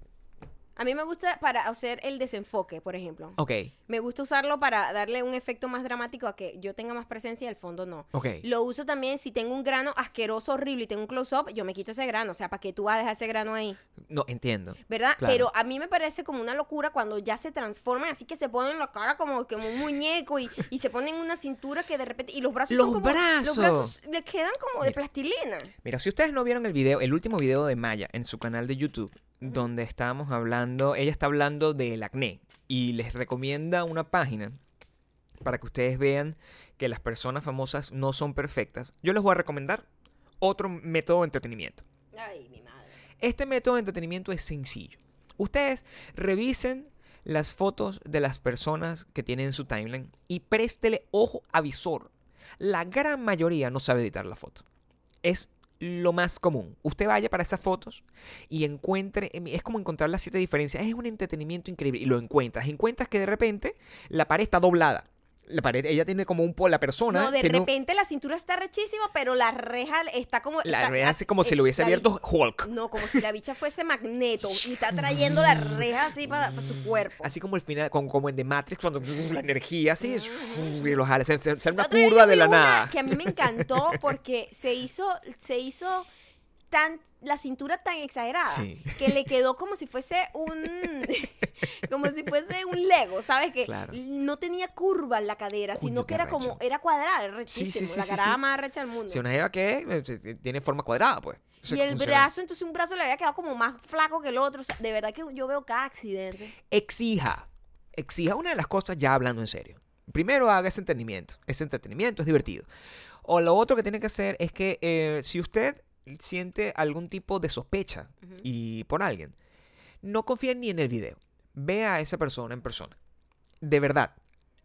Speaker 1: A mí me gusta para hacer el desenfoque, por ejemplo.
Speaker 2: Ok,
Speaker 1: Me gusta usarlo para darle un efecto más dramático a que yo tenga más presencia y el fondo no.
Speaker 2: ok.
Speaker 1: Lo uso también si tengo un grano asqueroso, horrible y tengo un close-up, yo me quito ese grano. O sea, ¿para qué tú vas a dejar ese grano ahí?
Speaker 2: No, entiendo.
Speaker 1: ¿Verdad?
Speaker 2: Claro.
Speaker 1: Pero a mí me parece como una locura cuando ya se transforman, así que se ponen la cara como, como un muñeco y, y se ponen una cintura que de repente. Y los brazos
Speaker 2: Los
Speaker 1: son como.
Speaker 2: brazos.
Speaker 1: Los brazos le quedan como de
Speaker 2: Mira.
Speaker 1: plastilina.
Speaker 2: Mira, si ustedes no vieron el video, el último video de Maya en su canal de YouTube, donde estábamos hablando, ella está hablando del acné y les recomienda una página para que ustedes vean que las personas famosas no son perfectas. Yo les voy a recomendar otro método de entretenimiento.
Speaker 1: Ay, mi madre.
Speaker 2: Este método de entretenimiento es sencillo. Ustedes revisen las fotos de las personas que tienen en su timeline y préstele ojo a visor. La gran mayoría no sabe editar la foto. Es lo más común. Usted vaya para esas fotos y encuentre, es como encontrar las siete diferencias. Es un entretenimiento increíble y lo encuentras. Encuentras que de repente la pared está doblada. La pared, ella tiene como un la persona
Speaker 1: No, de
Speaker 2: un-
Speaker 1: repente la cintura está rechísima, pero la reja está como.
Speaker 2: la
Speaker 1: está-
Speaker 2: reja hace como
Speaker 1: eh,
Speaker 2: si lo hubiese
Speaker 1: la
Speaker 2: abierto
Speaker 1: bi-
Speaker 2: Hulk.
Speaker 1: No, como si la bicha fuese magneto y está trayendo la reja así para, para su cuerpo.
Speaker 2: Así como el final, como, como en The Matrix, cuando la energía así es, y los jala, se, se- una curva de la
Speaker 1: una
Speaker 2: nada.
Speaker 1: Que a mí me encantó porque se hizo, se hizo tan, la cintura tan exagerada
Speaker 2: Sí.
Speaker 1: que le quedó como si fuese un, como si fuese un Lego, ¿sabes? Que
Speaker 2: Claro.
Speaker 1: no tenía curva en la cadera,
Speaker 2: Coño,
Speaker 1: sino que era como, era cuadrada, era
Speaker 2: Sí,
Speaker 1: la
Speaker 2: sí.
Speaker 1: más recha del mundo.
Speaker 2: Si una jeva que eh, se- tiene forma cuadrada, pues.
Speaker 1: Y el
Speaker 2: funciona.
Speaker 1: brazo, entonces un brazo le había quedado como más flaco que el otro. O sea, de verdad que yo veo cada accidente.
Speaker 2: Exija. Exija una de las cosas ya hablando en serio. Primero haga ese entretenimiento. Ese entretenimiento es divertido. O lo otro que tiene que hacer es que eh, si usted siente algún tipo de sospecha y por alguien, no confíe ni en el video. Vea a esa persona en persona. De verdad.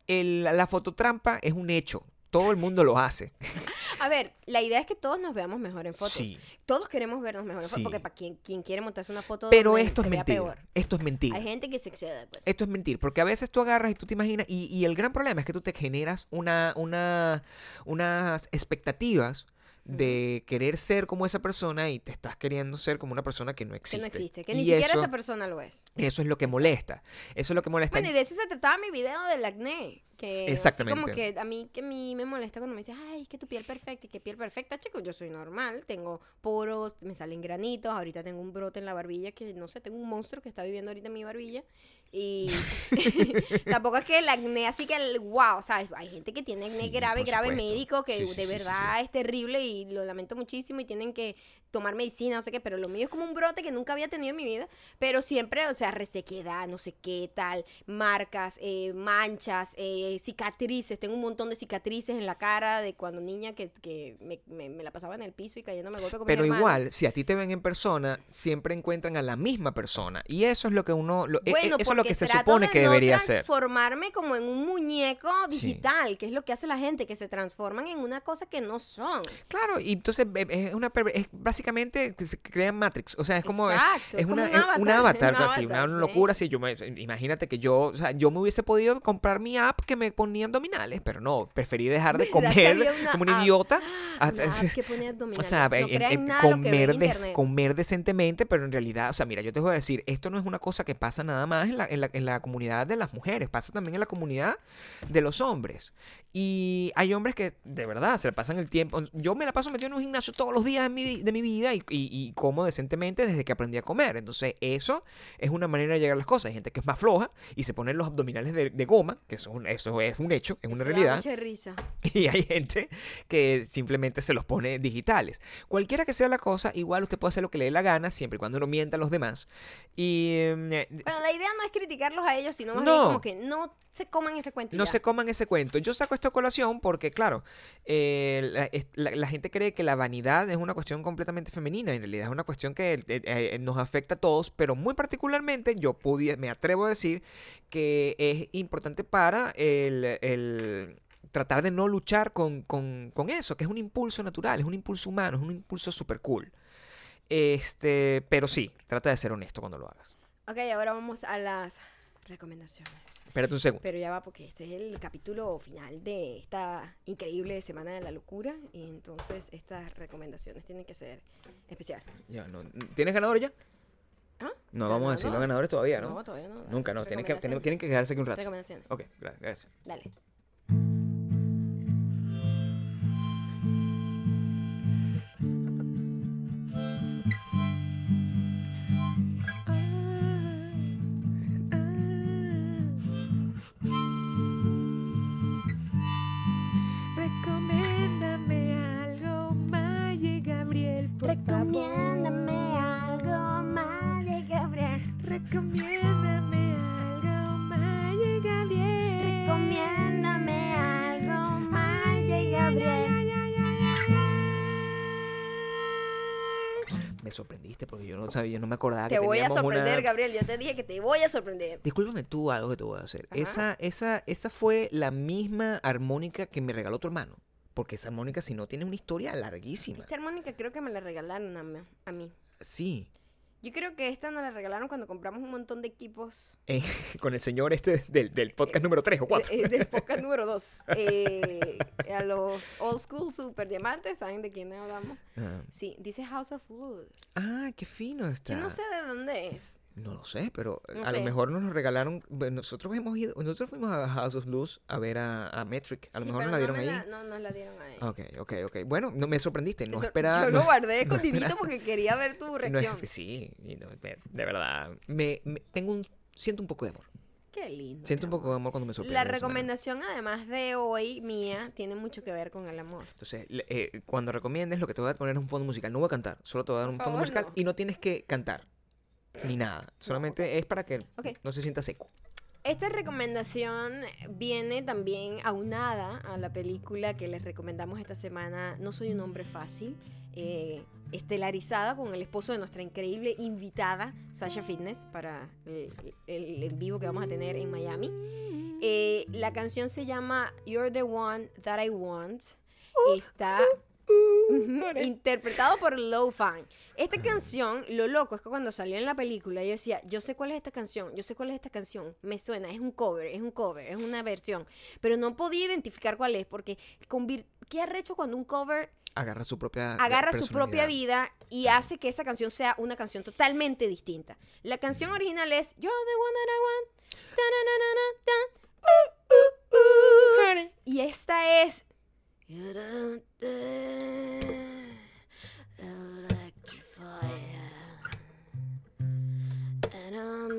Speaker 2: El- la fototrampa es un hecho. Todo el mundo lo hace.
Speaker 1: A ver, la idea es que todos nos veamos mejor en fotos.
Speaker 2: Sí.
Speaker 1: Todos queremos vernos mejor en fotos.
Speaker 2: Sí.
Speaker 1: Porque para quien, quien quiere montarse una foto.
Speaker 2: Pero
Speaker 1: donde
Speaker 2: esto es mentira.
Speaker 1: peor.
Speaker 2: Esto es mentira.
Speaker 1: Hay gente que se excede, pues.
Speaker 2: Esto es mentir, porque a veces tú agarras y tú te imaginas, y, y el gran problema es que tú te generas una, una, unas expectativas de querer ser como esa persona y te estás queriendo ser como una persona que no
Speaker 1: que
Speaker 2: existe.
Speaker 1: no existe. Que
Speaker 2: Y
Speaker 1: ni siquiera
Speaker 2: eso,
Speaker 1: esa persona lo es.
Speaker 2: Eso es lo que molesta. Eso es lo que molesta.
Speaker 1: Bueno, y de eso se trataba mi video del acné. Que así
Speaker 2: Exactamente.
Speaker 1: como que a mí, que a mí me molesta cuando me dicen, ay, es que tu piel perfecta, y que piel perfecta, chicos, yo soy normal, tengo poros, me salen granitos, ahorita tengo un brote en la barbilla que, no sé, tengo un monstruo que está viviendo ahorita en mi barbilla. Y tampoco es que el acné, así que, el, wow, ¿sabes? Hay gente que tiene acné
Speaker 2: Sí,
Speaker 1: grave, grave
Speaker 2: supuesto.
Speaker 1: médico, que
Speaker 2: Sí, sí,
Speaker 1: de verdad es terrible y lo lamento muchísimo y tienen que tomar medicina, no sé qué, pero lo mío es como un brote que nunca había tenido en mi vida, pero siempre, o sea, resequedad, no sé qué tal, marcas, eh, manchas, eh, cicatrices, tengo un montón de cicatrices en la cara de cuando niña que, que me, me- me la pasaba en el piso y cayéndome a golpe con mi
Speaker 2: Pero
Speaker 1: hermano.
Speaker 2: igual, si a ti te ven en persona, siempre encuentran a la misma persona. Y eso es lo que uno. lo- e- e-
Speaker 1: Bueno,
Speaker 2: eso es lo que se supone
Speaker 1: de
Speaker 2: que
Speaker 1: no
Speaker 2: debería ser.
Speaker 1: transformarme como en un muñeco
Speaker 2: Sí.
Speaker 1: digital, que es lo que hace la gente, que se transforman en una cosa que no son.
Speaker 2: Claro, y entonces eh, es una es básicamente se crea Matrix, o sea, es como
Speaker 1: Exacto,
Speaker 2: es
Speaker 1: es como
Speaker 2: una
Speaker 1: un
Speaker 2: un
Speaker 1: avatar, un
Speaker 2: así, una
Speaker 1: sí.
Speaker 2: locura así, yo me- imagínate que yo, o sea, yo me hubiese podido comprar mi app que me ponía abdominales, pero no, preferí dejar de
Speaker 1: ¿Verdad que
Speaker 2: comer
Speaker 1: una
Speaker 2: como un idiota.
Speaker 1: Una
Speaker 2: Ah,
Speaker 1: app que pone
Speaker 2: O
Speaker 1: abdominales.
Speaker 2: sea,
Speaker 1: no
Speaker 2: en-
Speaker 1: crean
Speaker 2: en-
Speaker 1: nada lo que
Speaker 2: comer, des-
Speaker 1: internet.
Speaker 2: comer decentemente, pero en realidad, o sea, mira, yo te voy a decir, esto no es una cosa que pasa nada más en la, en la, en la comunidad de las mujeres, pasa también en la comunidad de los hombres. Y hay hombres que de verdad se le pasan el tiempo. Yo me la paso metido en un gimnasio todos los días de mi, de mi vida y, y- y como decentemente desde que aprendí a comer. Entonces, eso es una manera de llegar a las cosas. Hay gente que es más floja y se ponen los abdominales de, de goma, que eso, es un- eso es un hecho, es una
Speaker 1: Eso da
Speaker 2: realidad.
Speaker 1: mucha risa.
Speaker 2: Y hay gente que simplemente se los pone digitales. Cualquiera que sea la cosa, igual usted puede hacer lo que le dé la gana, siempre y cuando no mienta a los demás. Y eh,
Speaker 1: Bueno, la idea no es criticarlos a ellos, sino más
Speaker 2: No.
Speaker 1: bien como que no se coman ese cuento.
Speaker 2: no
Speaker 1: ya.
Speaker 2: se coman ese cuento. Yo saco esta colación porque, claro, eh, la, es- la- la gente cree que la vanidad es una cuestión completamente femenina. En realidad es una cuestión que eh, eh, nos afecta a todos, pero muy particularmente yo podía, me atrevo a decir que es importante para el, el tratar de no luchar con, con- con eso, que es un impulso natural, es un impulso humano, es un impulso super cool. Este, pero sí, trata de ser honesto cuando lo hagas.
Speaker 1: Ok, ahora vamos a las recomendaciones.
Speaker 2: Espérate un segundo.
Speaker 1: Pero ya va, porque este es el capítulo final de esta increíble Semana de la Locura. Y entonces estas recomendaciones tienen que ser especiales.
Speaker 2: Ya, no- ¿Tienes ganador ya?
Speaker 1: ¿Ah?
Speaker 2: No vamos a decir los
Speaker 1: ¿Ganador?
Speaker 2: ganadores todavía, ¿no?
Speaker 1: No, todavía no.
Speaker 2: Nunca, no. Tienen que, tienen, que quedarse aquí un rato.
Speaker 1: Recomendaciones.
Speaker 2: Ok, gra- gracias.
Speaker 1: Dale.
Speaker 2: Gabriel,
Speaker 1: Recomiéndame algo, Maya Gabriel.
Speaker 2: Recomiéndame algo, Maye Gabriel.
Speaker 1: Recomiéndame algo, Maya Gabriel.
Speaker 2: Me sorprendiste porque yo no sabía, yo no me acordaba
Speaker 1: Te
Speaker 2: que
Speaker 1: voy a sorprender,
Speaker 2: una...
Speaker 1: Gabriel. Yo te dije que te voy a sorprender.
Speaker 2: Discúlpame tú algo que te voy a hacer.
Speaker 1: Ajá.
Speaker 2: Esa, esa, esa fue la misma armónica que me regaló tu hermano. Porque esa armónica, si no, tiene una historia larguísima.
Speaker 1: Esta armónica creo que me la regalaron a mí. a mí.
Speaker 2: Sí.
Speaker 1: Yo creo que esta nos la regalaron cuando compramos un montón de equipos
Speaker 2: Eh, con el señor este del, del podcast número 3 o 4.
Speaker 1: de- eh, del podcast número 2. a los old school super diamantes, ¿saben de quién hablamos?
Speaker 2: Ah,
Speaker 1: Sí, dice House of Blues.
Speaker 2: Ah, qué fino está.
Speaker 1: Yo no sé de dónde es.
Speaker 2: No lo sé, pero
Speaker 1: No
Speaker 2: a
Speaker 1: sé.
Speaker 2: lo mejor nos lo regalaron. bueno, Nosotros hemos ido, nosotros fuimos a House of Blues a ver a, a Metric. A lo
Speaker 1: Sí,
Speaker 2: mejor nos la dieron
Speaker 1: no
Speaker 2: ahí.
Speaker 1: no, nos la dieron ahí.
Speaker 2: Ok, ok, ok. Bueno, no me sorprendiste. No
Speaker 1: Eso-
Speaker 2: esperaba.
Speaker 1: Yo
Speaker 2: no-
Speaker 1: lo guardé escondidito porque quería ver tu reacción.
Speaker 2: sí, de verdad. Me, me- tengo un, siento un poco de amor.
Speaker 1: Qué lindo.
Speaker 2: Siento un poco de
Speaker 1: amor.
Speaker 2: cuando me sorprende.
Speaker 1: La recomendación, además de hoy, mía, tiene mucho que ver con el amor.
Speaker 2: Entonces, eh, cuando recomiendes, lo que te voy a poner es un fondo musical. No voy a cantar, solo te voy a dar
Speaker 1: Por
Speaker 2: un fondo musical
Speaker 1: no.
Speaker 2: y no tienes que cantar ni nada. Solamente es para que
Speaker 1: Ok.
Speaker 2: no se sienta seco.
Speaker 1: Esta recomendación viene también aunada a la película que les recomendamos esta semana, No soy un hombre fácil, eh, estelarizada con el esposo de nuestra increíble invitada, Sasha Fitness, para el, el en vivo que vamos a tener en Miami. Eh, la canción se llama You're the One That I Want. Está Ujú, interpretado por Low Fan. Esta canción, lo loco es que cuando salió en la película, yo decía, yo sé cuál es esta canción, yo sé cuál es esta canción, me suena, es un cover, es un cover, es una versión, pero no podía identificar cuál es, porque ¿qué arrecho cuando un cover
Speaker 2: Agarra su propia
Speaker 1: agarra su propia vida y hace que esa canción sea una canción totalmente distinta? La canción original es You're the one that I want. Uh, uh, uh. Y esta es You don't dare electrify and I'm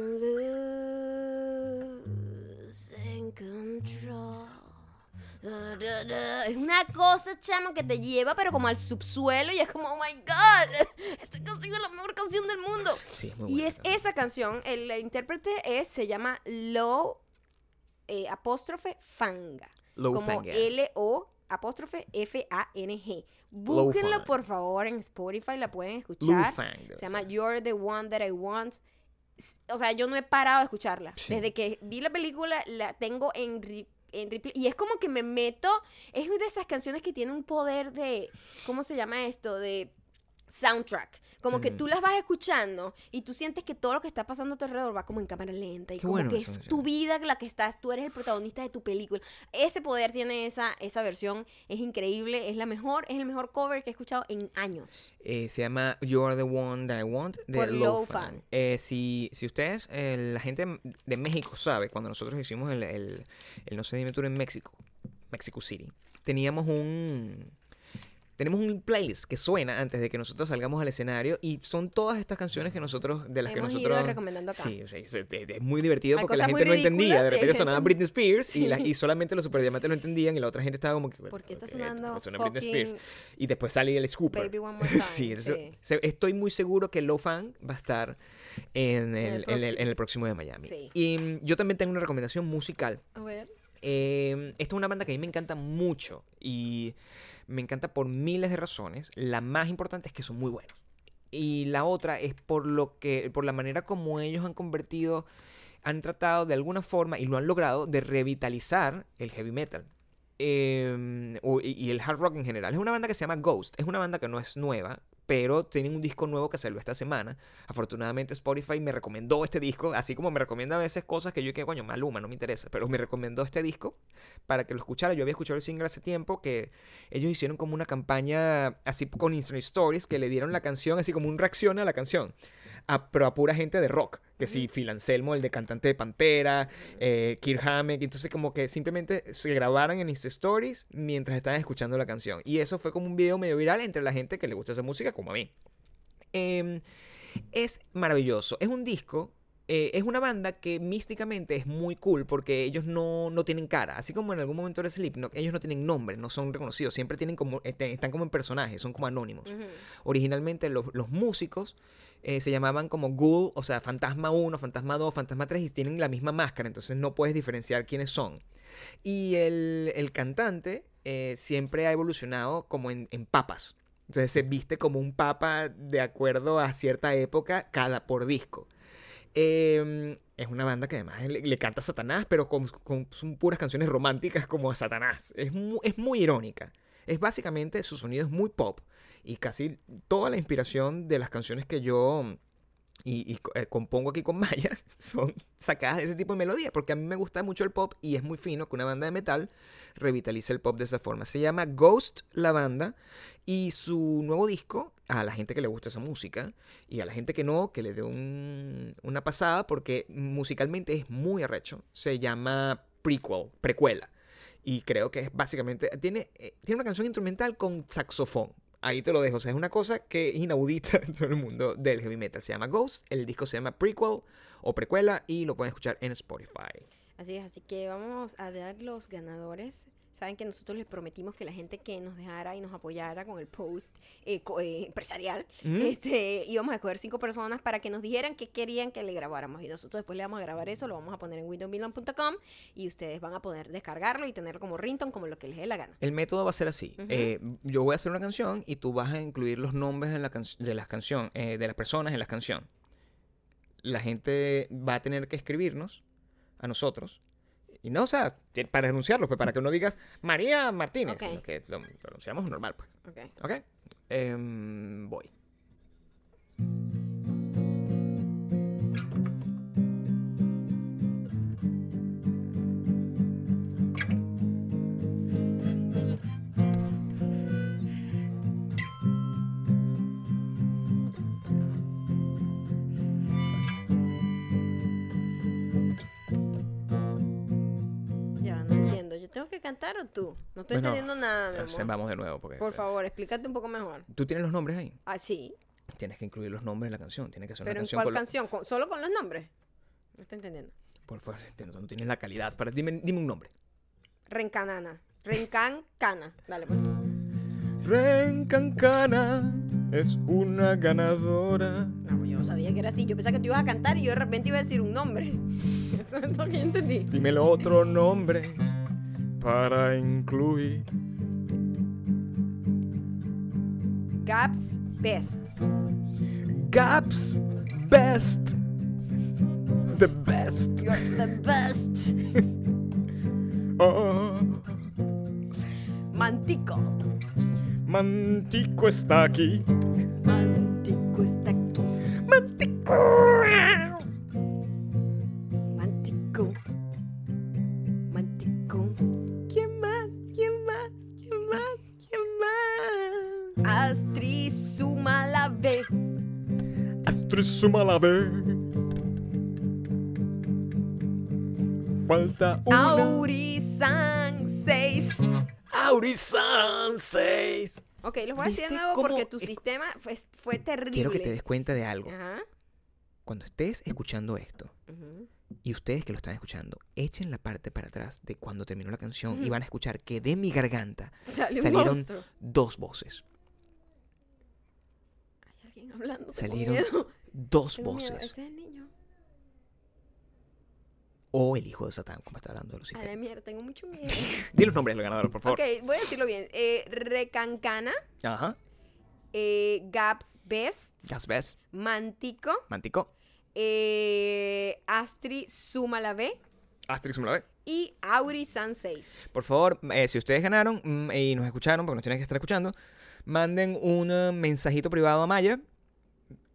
Speaker 1: losing control. Una cosa, chamo, que te lleva, pero como al subsuelo, y es como, oh my god, esta canción es la mejor canción del mundo.
Speaker 2: Sí, es muy
Speaker 1: Y es
Speaker 2: canción.
Speaker 1: esa canción, el intérprete es, se llama Low eh, apóstrofe Fanga.
Speaker 2: Low
Speaker 1: como. L-O apóstrofe F-A-N-G. Búsquenlo por favor en Spotify, la pueden escuchar. Se llama. You're the One That I Want. O sea, yo no he parado de escucharla.
Speaker 2: Sí.
Speaker 1: Desde que vi la película, la tengo en, en replay. Y es como que me meto. Es una de esas canciones que tiene un poder de. ¿Cómo se llama esto? De soundtrack. Como que
Speaker 2: Mm.
Speaker 1: tú las vas escuchando y tú sientes que todo lo que está pasando a tu alrededor va como en cámara lenta y
Speaker 2: Qué
Speaker 1: como
Speaker 2: bueno
Speaker 1: que es tu vida la que estás, tú eres el protagonista de tu película. Ese poder tiene esa, esa versión, es increíble, es la mejor, es el mejor cover que he escuchado en años.
Speaker 2: Eh, se llama You Are the One That I Want de Low
Speaker 1: Low
Speaker 2: Fan.
Speaker 1: Fan.
Speaker 2: Eh, si, si ustedes, eh, la gente de México sabe, cuando nosotros hicimos el, el, el No sé dime tour en México, Mexico City, teníamos un... Tenemos un playlist que suena antes de que nosotros salgamos al escenario y son todas estas canciones que nosotros, de las
Speaker 1: Hemos
Speaker 2: que
Speaker 1: ido
Speaker 2: nosotros...
Speaker 1: recomendando acá.
Speaker 2: Sí, sí, sí, es, muy divertido
Speaker 1: Hay
Speaker 2: porque la gente no entendía. De repente sonaba
Speaker 1: gente-
Speaker 2: Britney Spears y, la- y solamente los superdiamantes lo entendían y la otra gente estaba como que...
Speaker 1: ¿Por qué está sonando
Speaker 2: suena Britney Spears? Y después sale el Scooper.
Speaker 1: Baby One More Time?
Speaker 2: Sí, eso- estoy muy seguro que Low Fan va a estar en
Speaker 1: el
Speaker 2: el, en el-
Speaker 1: próximo.
Speaker 2: en el próximo de Miami.
Speaker 1: Sí.
Speaker 2: Y mm, yo también tengo una recomendación musical.
Speaker 1: A ver.
Speaker 2: Eh, esta es una banda que a mí me encanta mucho y me encanta por miles de razones. La más importante es que son muy buenos. Y la otra es por lo que, por la manera como ellos han convertido, han tratado de alguna forma y lo han logrado de revitalizar el heavy metal. y, y el hard rock en general. Es una banda que se llama Ghost. Es una banda que no es nueva, pero tienen un disco nuevo que salió esta semana. Afortunadamente Spotify me recomendó este disco, así como me recomienda a veces cosas que yo que coño, Maluma, no me interesa, pero me recomendó este disco para que lo escuchara. Yo había escuchado el single hace tiempo que ellos hicieron como una campaña así con Instagram Stories que le dieron la canción así como un reacción a la canción. pero a pura gente de rock. Que sí, Phil Anselmo, el de cantante de Pantera, eh, Kirk Hammett. Entonces, como que simplemente se grabaron en Insta Stories mientras estaban escuchando la canción. Y eso fue como un video medio viral entre la gente que le gusta esa música, como a mí. Em, es maravilloso. Es un disco. eh, es una banda que místicamente es muy cool porque ellos no, no tienen cara. Así como en algún momento era Slipknot, ellos no tienen nombre, no son reconocidos. Siempre tienen como, este, están como en personajes, son como anónimos. Originalmente los, los músicos eh, se llamaban como Ghoul, o sea, Fantasma 1, Fantasma 2, Fantasma 3 y tienen la misma máscara, entonces no puedes diferenciar quiénes son. Y el, el cantante eh, siempre ha evolucionado como en, papas. Entonces se viste como un papa de acuerdo a cierta época cada por disco. Eh, es una banda que además le, canta a Satanás, pero con, con- son puras canciones románticas como a Satanás. Es mu- es muy irónica. Es básicamente, su sonido es muy pop. Y casi toda la inspiración de las canciones que yo mm, y, eh, compongo aquí con Maya son sacadas de ese tipo de melodía. Porque a mí me gusta mucho el pop y es muy fino que una banda de metal revitalice el pop de esa forma. Se llama Ghost la banda. Y su nuevo disco, a la gente que le gusta esa música y a la gente que no, que le dé un- una pasada porque musicalmente es muy arrecho. Se llama Prequel, precuela. Y creo que es básicamente. Tiene, eh, tiene una canción instrumental con saxofón. Ahí te lo dejo. O sea, es una cosa que es inaudita en todo el mundo del heavy metal. Se llama Ghost. El disco se llama Prequel o Precuela y lo pueden escuchar en Spotify.
Speaker 1: Así es, así que vamos a dar los ganadores. Saben que nosotros les prometimos que la gente que nos dejara y nos apoyara con el post eh, co- eh, empresarial, este, íbamos a escoger cinco personas para que nos dijeran qué querían que le grabáramos. Y nosotros después le vamos a grabar eso, lo vamos a poner en windowsmilan.com y ustedes van a poder descargarlo y tenerlo como ringtone, como lo que les dé la gana.
Speaker 2: El método va a ser así. Eh, yo voy a hacer una canción y tú vas a incluir los nombres en la de las canción, eh, de las personas en la canción. La gente va a tener que escribirnos a nosotros. Y no, o sea, para denunciarlos, pues para que no digas María Martínez,
Speaker 1: Ok.
Speaker 2: sino que lo, anunciamos normal, pues.
Speaker 1: Ok.
Speaker 2: ¿Ok? Em, voy.
Speaker 1: Tú? No estoy
Speaker 2: Bueno,
Speaker 1: entendiendo nada, mi
Speaker 2: Eh,
Speaker 1: amor.
Speaker 2: Vamos de nuevo, porque.
Speaker 1: Por favor, explícate un poco mejor.
Speaker 2: ¿Tú tienes los nombres ahí?
Speaker 1: Ah, sí.
Speaker 2: Tienes que incluir los nombres en la canción. Tienes que hacer una
Speaker 1: ¿Pero en
Speaker 2: canción
Speaker 1: cuál
Speaker 2: con
Speaker 1: canción? ¿Con- ¿Solo con los nombres? No estoy entendiendo.
Speaker 2: Por favor, no tienes la calidad. Para, dime, dime un nombre.
Speaker 1: Rencanana. Rencan Cana. Dale, pues.
Speaker 2: Rencancana es una ganadora.
Speaker 1: No, yo no sabía que era así. Yo pensaba que tú ibas a cantar y yo de repente iba a decir un nombre. Eso es lo que yo entendí.
Speaker 2: Dímelo otro nombre para incluir.
Speaker 1: Gaps Best.
Speaker 2: Gaps Best. The best.
Speaker 1: You're the best.
Speaker 2: Oh,
Speaker 1: Mantico.
Speaker 2: Mantico está aquí.
Speaker 1: Suma la.
Speaker 2: Falta una.
Speaker 1: Aurisan 6.
Speaker 2: Aurisan 6.
Speaker 1: Ok, los voy a decir de
Speaker 2: ¿Viste
Speaker 1: nuevo
Speaker 2: cómo
Speaker 1: porque tu
Speaker 2: es-
Speaker 1: sistema fue, fue terrible.
Speaker 2: Quiero que te des cuenta de algo.
Speaker 1: Ajá.
Speaker 2: Cuando estés escuchando esto,
Speaker 1: Ujú.
Speaker 2: y ustedes que lo están escuchando, echen la parte para atrás de cuando terminó la canción y
Speaker 1: Ujú.
Speaker 2: van a escuchar que de mi garganta
Speaker 1: un
Speaker 2: Salieron
Speaker 1: monstruo.
Speaker 2: dos voces.
Speaker 1: Hay alguien hablando. tengo
Speaker 2: Salieron
Speaker 1: miedo.
Speaker 2: Dos voces.
Speaker 1: Ese es el niño.
Speaker 2: O el hijo de Satán, como está hablando
Speaker 1: A la
Speaker 2: Lucifer.
Speaker 1: mierda, tengo mucho miedo.
Speaker 2: Di los nombres del ganador, por favor.
Speaker 1: ok, voy a decirlo bien. Eh, Recancana,
Speaker 2: Ajá.
Speaker 1: eh, Gaps Best,
Speaker 2: Gas Best.
Speaker 1: Mantico,
Speaker 2: Mantico.
Speaker 1: eh, Astri Suma la B
Speaker 2: Asterix suma la B.
Speaker 1: y Auri San 6.
Speaker 2: Por favor, eh, si ustedes ganaron mm, y nos escucharon, porque nos tienen que estar escuchando, manden un mensajito privado a Maya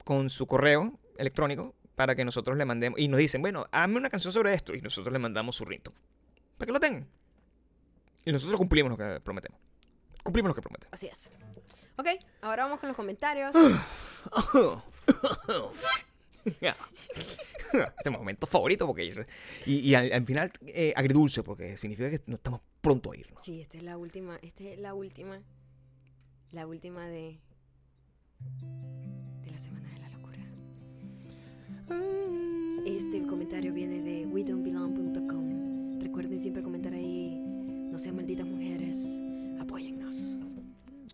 Speaker 2: con su correo electrónico para que nosotros le mandemos. Y nos dicen, bueno, hazme una canción sobre esto. Y nosotros le mandamos su rinto. Para que lo tengan. Y nosotros cumplimos lo que prometemos. Cumplimos lo que prometemos.
Speaker 1: Así es. Ok, ahora vamos con los comentarios.
Speaker 2: este momento favorito porque... Y, y al, al final eh, agridulce porque significa que no estamos pronto a irnos.
Speaker 1: Sí, esta es la última, esta es la última, la última de, de la Semana. Este comentario viene de wedon'tbelong.com. Recuerden siempre comentar ahí, no sean malditas mujeres, apóyennos.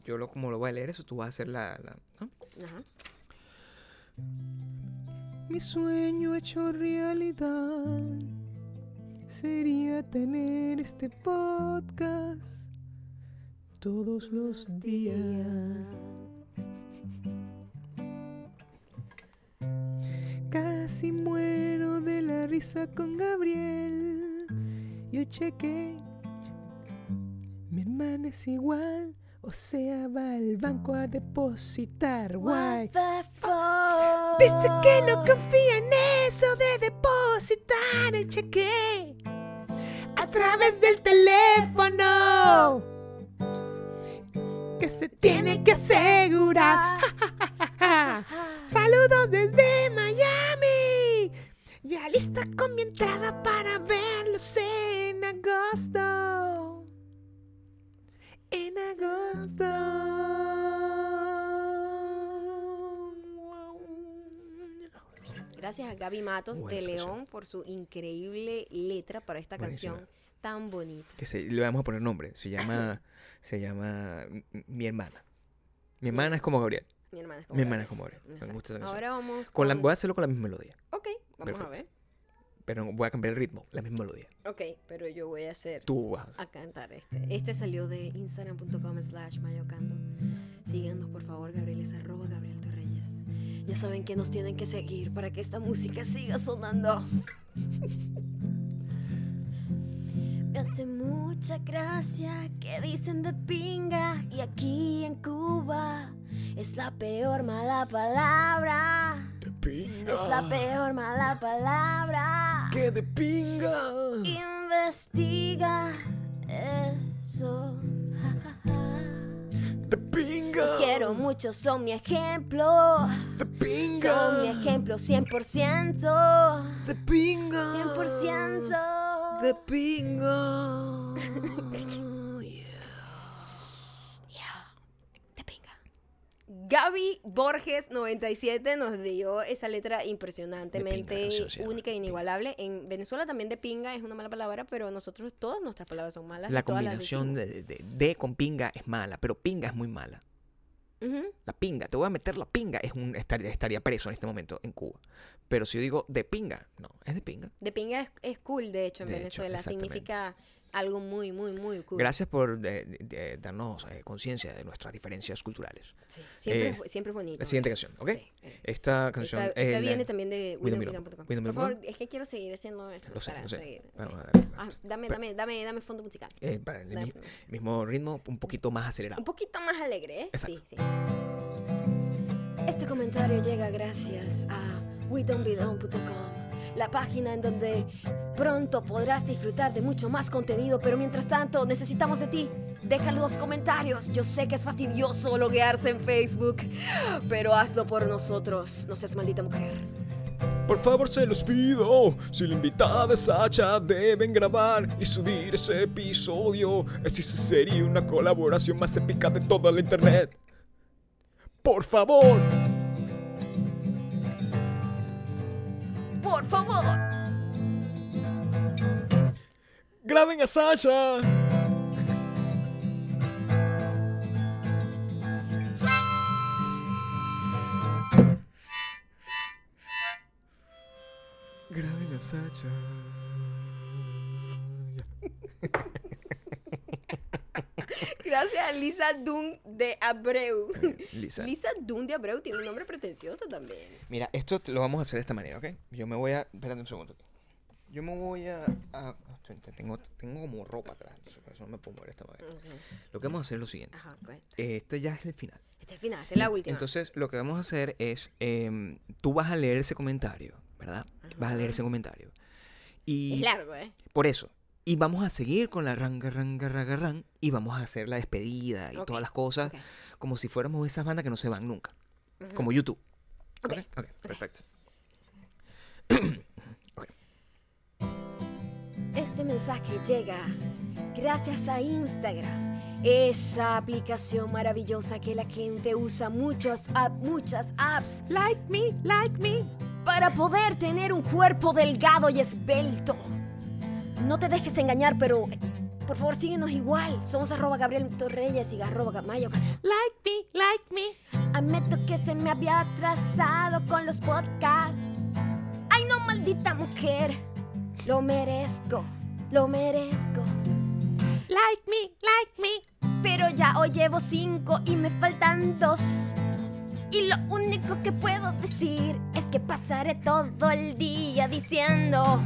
Speaker 2: Yo lo, como lo voy a leer eso, tú vas a hacer la... la- ¿no?
Speaker 1: Ajá.
Speaker 2: Mi sueño hecho realidad sería tener este podcast todos los días. Casi muero de la risa con Gabriel y el cheque. Mi hermana es igual, o sea, va al banco a depositar. Guay. Dice que no confía en eso de depositar el cheque a través del teléfono. Que se tiene que asegurar. Saludos desde Miami. Ya lista con mi entrada para verlos en agosto. En agosto.
Speaker 1: Gracias a Gaby Matos
Speaker 2: Buena
Speaker 1: de
Speaker 2: canción.
Speaker 1: León por su increíble letra para esta
Speaker 2: Buenísima.
Speaker 1: canción tan bonita.
Speaker 2: que se, le vamos a poner nombre. Se llama, se llama Mi hermana. Mi hermana es como Gabriel.
Speaker 1: Mi hermana es como
Speaker 2: Mi hermana es como Gabriel. Me gusta esa canción.
Speaker 1: Ahora vamos
Speaker 2: Con la- voy a hacerlo con la misma melodía,
Speaker 1: Ok, vamos a
Speaker 2: Perfecto.
Speaker 1: ver.
Speaker 2: pero voy a cambiar el ritmo, la misma melodía.
Speaker 1: Ok, pero yo voy a hacer
Speaker 2: Tú vas a hacer.
Speaker 1: a cantar este. Este salió de instagram.com slash mayocando. Síganos por favor, Gabriel, es arroba Gabriel Torreyes. Ya saben que nos tienen que seguir para que esta música siga sonando. Me hace mucha gracia que dicen de pinga y aquí en Cuba es la peor mala palabra.
Speaker 2: ¡De pinga!
Speaker 1: Es la peor mala palabra.
Speaker 2: ¡Qué de pinga!
Speaker 1: Investiga eso. ja, ja, ja.
Speaker 2: ¡De pinga!
Speaker 1: Los quiero mucho, son mi ejemplo.
Speaker 2: ¡De pinga!
Speaker 1: Son mi ejemplo 100%.
Speaker 2: ¡De pinga!
Speaker 1: 100%.
Speaker 2: ¡De pinga!
Speaker 1: De pinga. Gaby Borges 97 nos dio esa letra impresionantemente
Speaker 2: pinga,
Speaker 1: única e inigualable. En Venezuela también de pinga es una mala palabra, pero nosotros todas nuestras palabras son malas.
Speaker 2: La combinación de, de, de con pinga es mala, pero pinga es muy mala. La pinga, te voy a meter la pinga, es un estar- estaría preso en este momento en Cuba. Pero si yo digo de pinga, no, es de pinga.
Speaker 1: De pinga es, es cool, de hecho, en
Speaker 2: De
Speaker 1: Venezuela. Significa algo muy, muy, muy cool.
Speaker 2: Gracias por de- de- darnos eh, conciencia de nuestras diferencias culturales.
Speaker 1: Sí, Siempre,
Speaker 2: Eh,
Speaker 1: es siempre es bonito.
Speaker 2: La siguiente canción, ¿ok?
Speaker 1: Sí, eh.
Speaker 2: Esta canción
Speaker 1: Esta,
Speaker 2: es
Speaker 1: esta viene también de.
Speaker 2: William
Speaker 1: Por favor, es que quiero seguir haciendo eso.
Speaker 2: Lo sé,
Speaker 1: para
Speaker 2: lo sé.
Speaker 1: seguir.
Speaker 2: Darle.
Speaker 1: Ah, dame, dame, dame, dame fondo musical.
Speaker 2: eh, para el
Speaker 1: Dame
Speaker 2: mi-
Speaker 1: fondo
Speaker 2: mismo ritmo, un poquito más acelerado.
Speaker 1: Un poquito más alegre, ¿eh? Sí,
Speaker 2: Exacto.
Speaker 1: sí. Este comentario llega gracias a wedon'tbelong.com, la página en donde pronto podrás disfrutar de mucho más contenido, pero mientras tanto necesitamos de ti. Deja los comentarios. Yo sé que es fastidioso loguearse en Facebook, pero hazlo por nosotros. No seas maldita mujer.
Speaker 2: Por favor, se los pido. Si la invitada es Sacha, deben grabar y subir ese episodio. Así sería una colaboración más épica de toda la internet. Por favor.
Speaker 1: Por favor.
Speaker 2: Graben a Sasha. Graben a Sasha.
Speaker 1: Gracias a Lisa Dunn de Abreu.
Speaker 2: Lisa.
Speaker 1: Lisa Dunn de Abreu tiene un nombre pretencioso también.
Speaker 2: Mira, esto te lo vamos a hacer de esta manera, ¿ok? Yo me voy a. Espérate un segundo. Yo me voy a. a- tengo, tengo como ropa atrás, por eso no me puedo mover esta manera. Lo que vamos a hacer es lo siguiente.
Speaker 1: Ajá, cuenta.
Speaker 2: Esto ya es el final.
Speaker 1: Este es el final, esta es la última.
Speaker 2: Entonces, lo que vamos a hacer es. em, tú vas a leer ese comentario, ¿verdad? Vas a leer ese comentario. Y.
Speaker 1: es largo, ¿eh?
Speaker 2: Por eso. Y vamos a seguir con la ranga, ranga, ranga, ran. Y vamos a hacer la despedida y todas las cosas. Como si fuéramos esas bandas que no se van nunca. Como YouTube.
Speaker 1: Ok,
Speaker 2: ok, ok, perfecto.
Speaker 1: Este mensaje llega gracias a Instagram, esa aplicación maravillosa que la gente usa muchos, app- muchas apps
Speaker 2: Like me, like me.
Speaker 1: para poder tener un cuerpo delgado y esbelto. No te dejes engañar, pero por favor síguenos igual. Somos arroba Gabriel Torreyes y arroba Gamayo.
Speaker 2: Like me, like me.
Speaker 1: Admito que se me había atrasado con los podcasts. Ay, no, maldita mujer. Lo merezco, lo merezco.
Speaker 2: Like me, like me.
Speaker 1: Pero ya hoy llevo cinco y me faltan dos. Y lo único que puedo decir es que pasaré todo el día diciendo.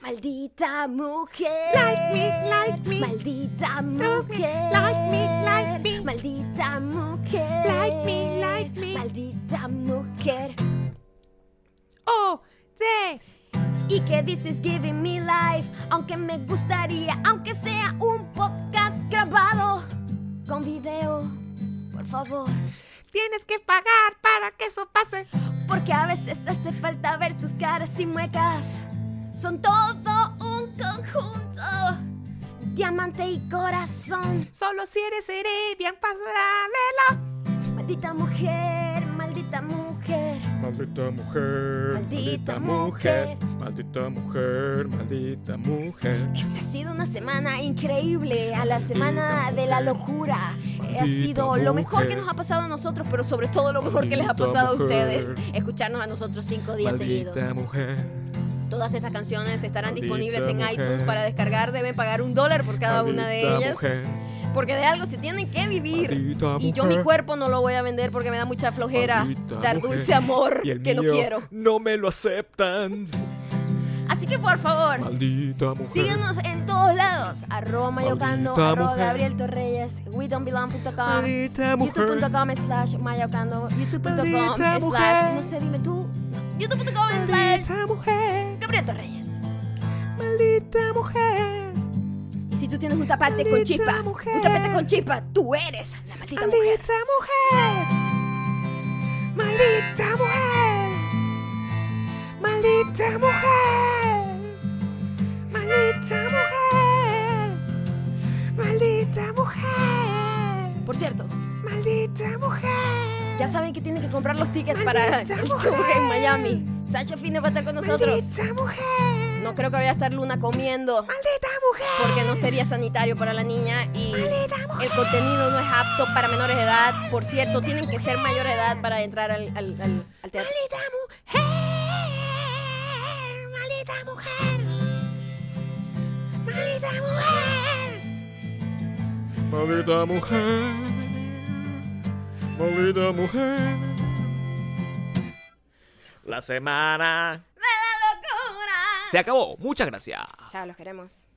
Speaker 1: Maldita mujer.
Speaker 2: Like me, like me.
Speaker 1: Maldita mujer.
Speaker 2: like me, like me.
Speaker 1: Maldita mujer.
Speaker 2: Like me, like me.
Speaker 1: Maldita mujer.
Speaker 2: Oh, sí.
Speaker 1: Y que this is giving me life. Aunque me gustaría, aunque sea un podcast grabado con video. Por favor.
Speaker 2: Tienes que pagar para que eso pase.
Speaker 1: Porque a veces hace falta ver sus caras y muecas. Son todo un conjunto. Diamante y corazón.
Speaker 2: Solo si eres Heredia pasará
Speaker 1: Maldita mujer, maldita mujer.
Speaker 3: Maldita mujer,
Speaker 1: Maldita mujer.
Speaker 3: maldita mujer, maldita mujer.
Speaker 1: Esta ha sido una semana increíble, a la semana de la locura. Ha
Speaker 3: Maldita
Speaker 1: sido lo mejor que nos ha pasado a nosotros, pero sobre todo lo mejor que les ha
Speaker 3: Maldita
Speaker 1: pasado a ustedes. Escucharnos a nosotros cinco días seguidos.
Speaker 3: Maldita mujer.
Speaker 1: Todas estas canciones estarán
Speaker 3: Maldita
Speaker 1: disponibles en
Speaker 3: mujer.
Speaker 1: iTunes para descargar. Deben pagar un dólar por cada una de ellas.
Speaker 3: Mujer,
Speaker 1: Porque de algo se tienen que vivir.
Speaker 3: maldita
Speaker 1: Y yo mi cuerpo no lo voy a vender porque me da mucha flojera dar dulce amor
Speaker 3: y el
Speaker 1: que no
Speaker 3: mío
Speaker 1: quiero.
Speaker 3: No me lo aceptan.
Speaker 1: Así que por favor,
Speaker 3: Maldita mujer.
Speaker 1: síguenos en todos lados. Arroba mayocando, arroba. Gabriel Torreyes,
Speaker 3: mujer.
Speaker 1: youtube.com slash mayocando, youtube.com slash, no sé, dime tú, youtube.com slash
Speaker 3: Mujer.
Speaker 1: Gabriel Torreyes.
Speaker 3: Maldita mujer.
Speaker 1: Y si tú tienes un tapete con
Speaker 3: Maldita
Speaker 1: chispa,
Speaker 3: mujer.
Speaker 1: un tapete con chispa, tú eres la maldita mujer.
Speaker 3: Maldita mujer. Maldita mujer. Maldita mujer. Maldita mujer. Maldita mujer.
Speaker 1: Por cierto,
Speaker 3: Maldita mujer.
Speaker 1: Ya saben que tienen que comprar los tickets para el
Speaker 3: Maldita
Speaker 1: tour
Speaker 3: mujer.
Speaker 1: en Miami. Sacha Fine va a estar con nosotros.
Speaker 3: Maldita mujer.
Speaker 1: No creo que vaya a estar Luna comiendo.
Speaker 3: Maldita mujer.
Speaker 1: porque no sería sanitario para la niña y el contenido no es apto para menores de edad. Por cierto, tienen que ser mayor de edad para entrar al, al- al- al teatro.
Speaker 3: Maldita mujer. Maldita mujer. Maldita mujer. Maldita mujer. Maldita mujer. La semana
Speaker 1: ¡De la locura!
Speaker 2: Se acabó. Muchas gracias.
Speaker 1: Chao, los queremos.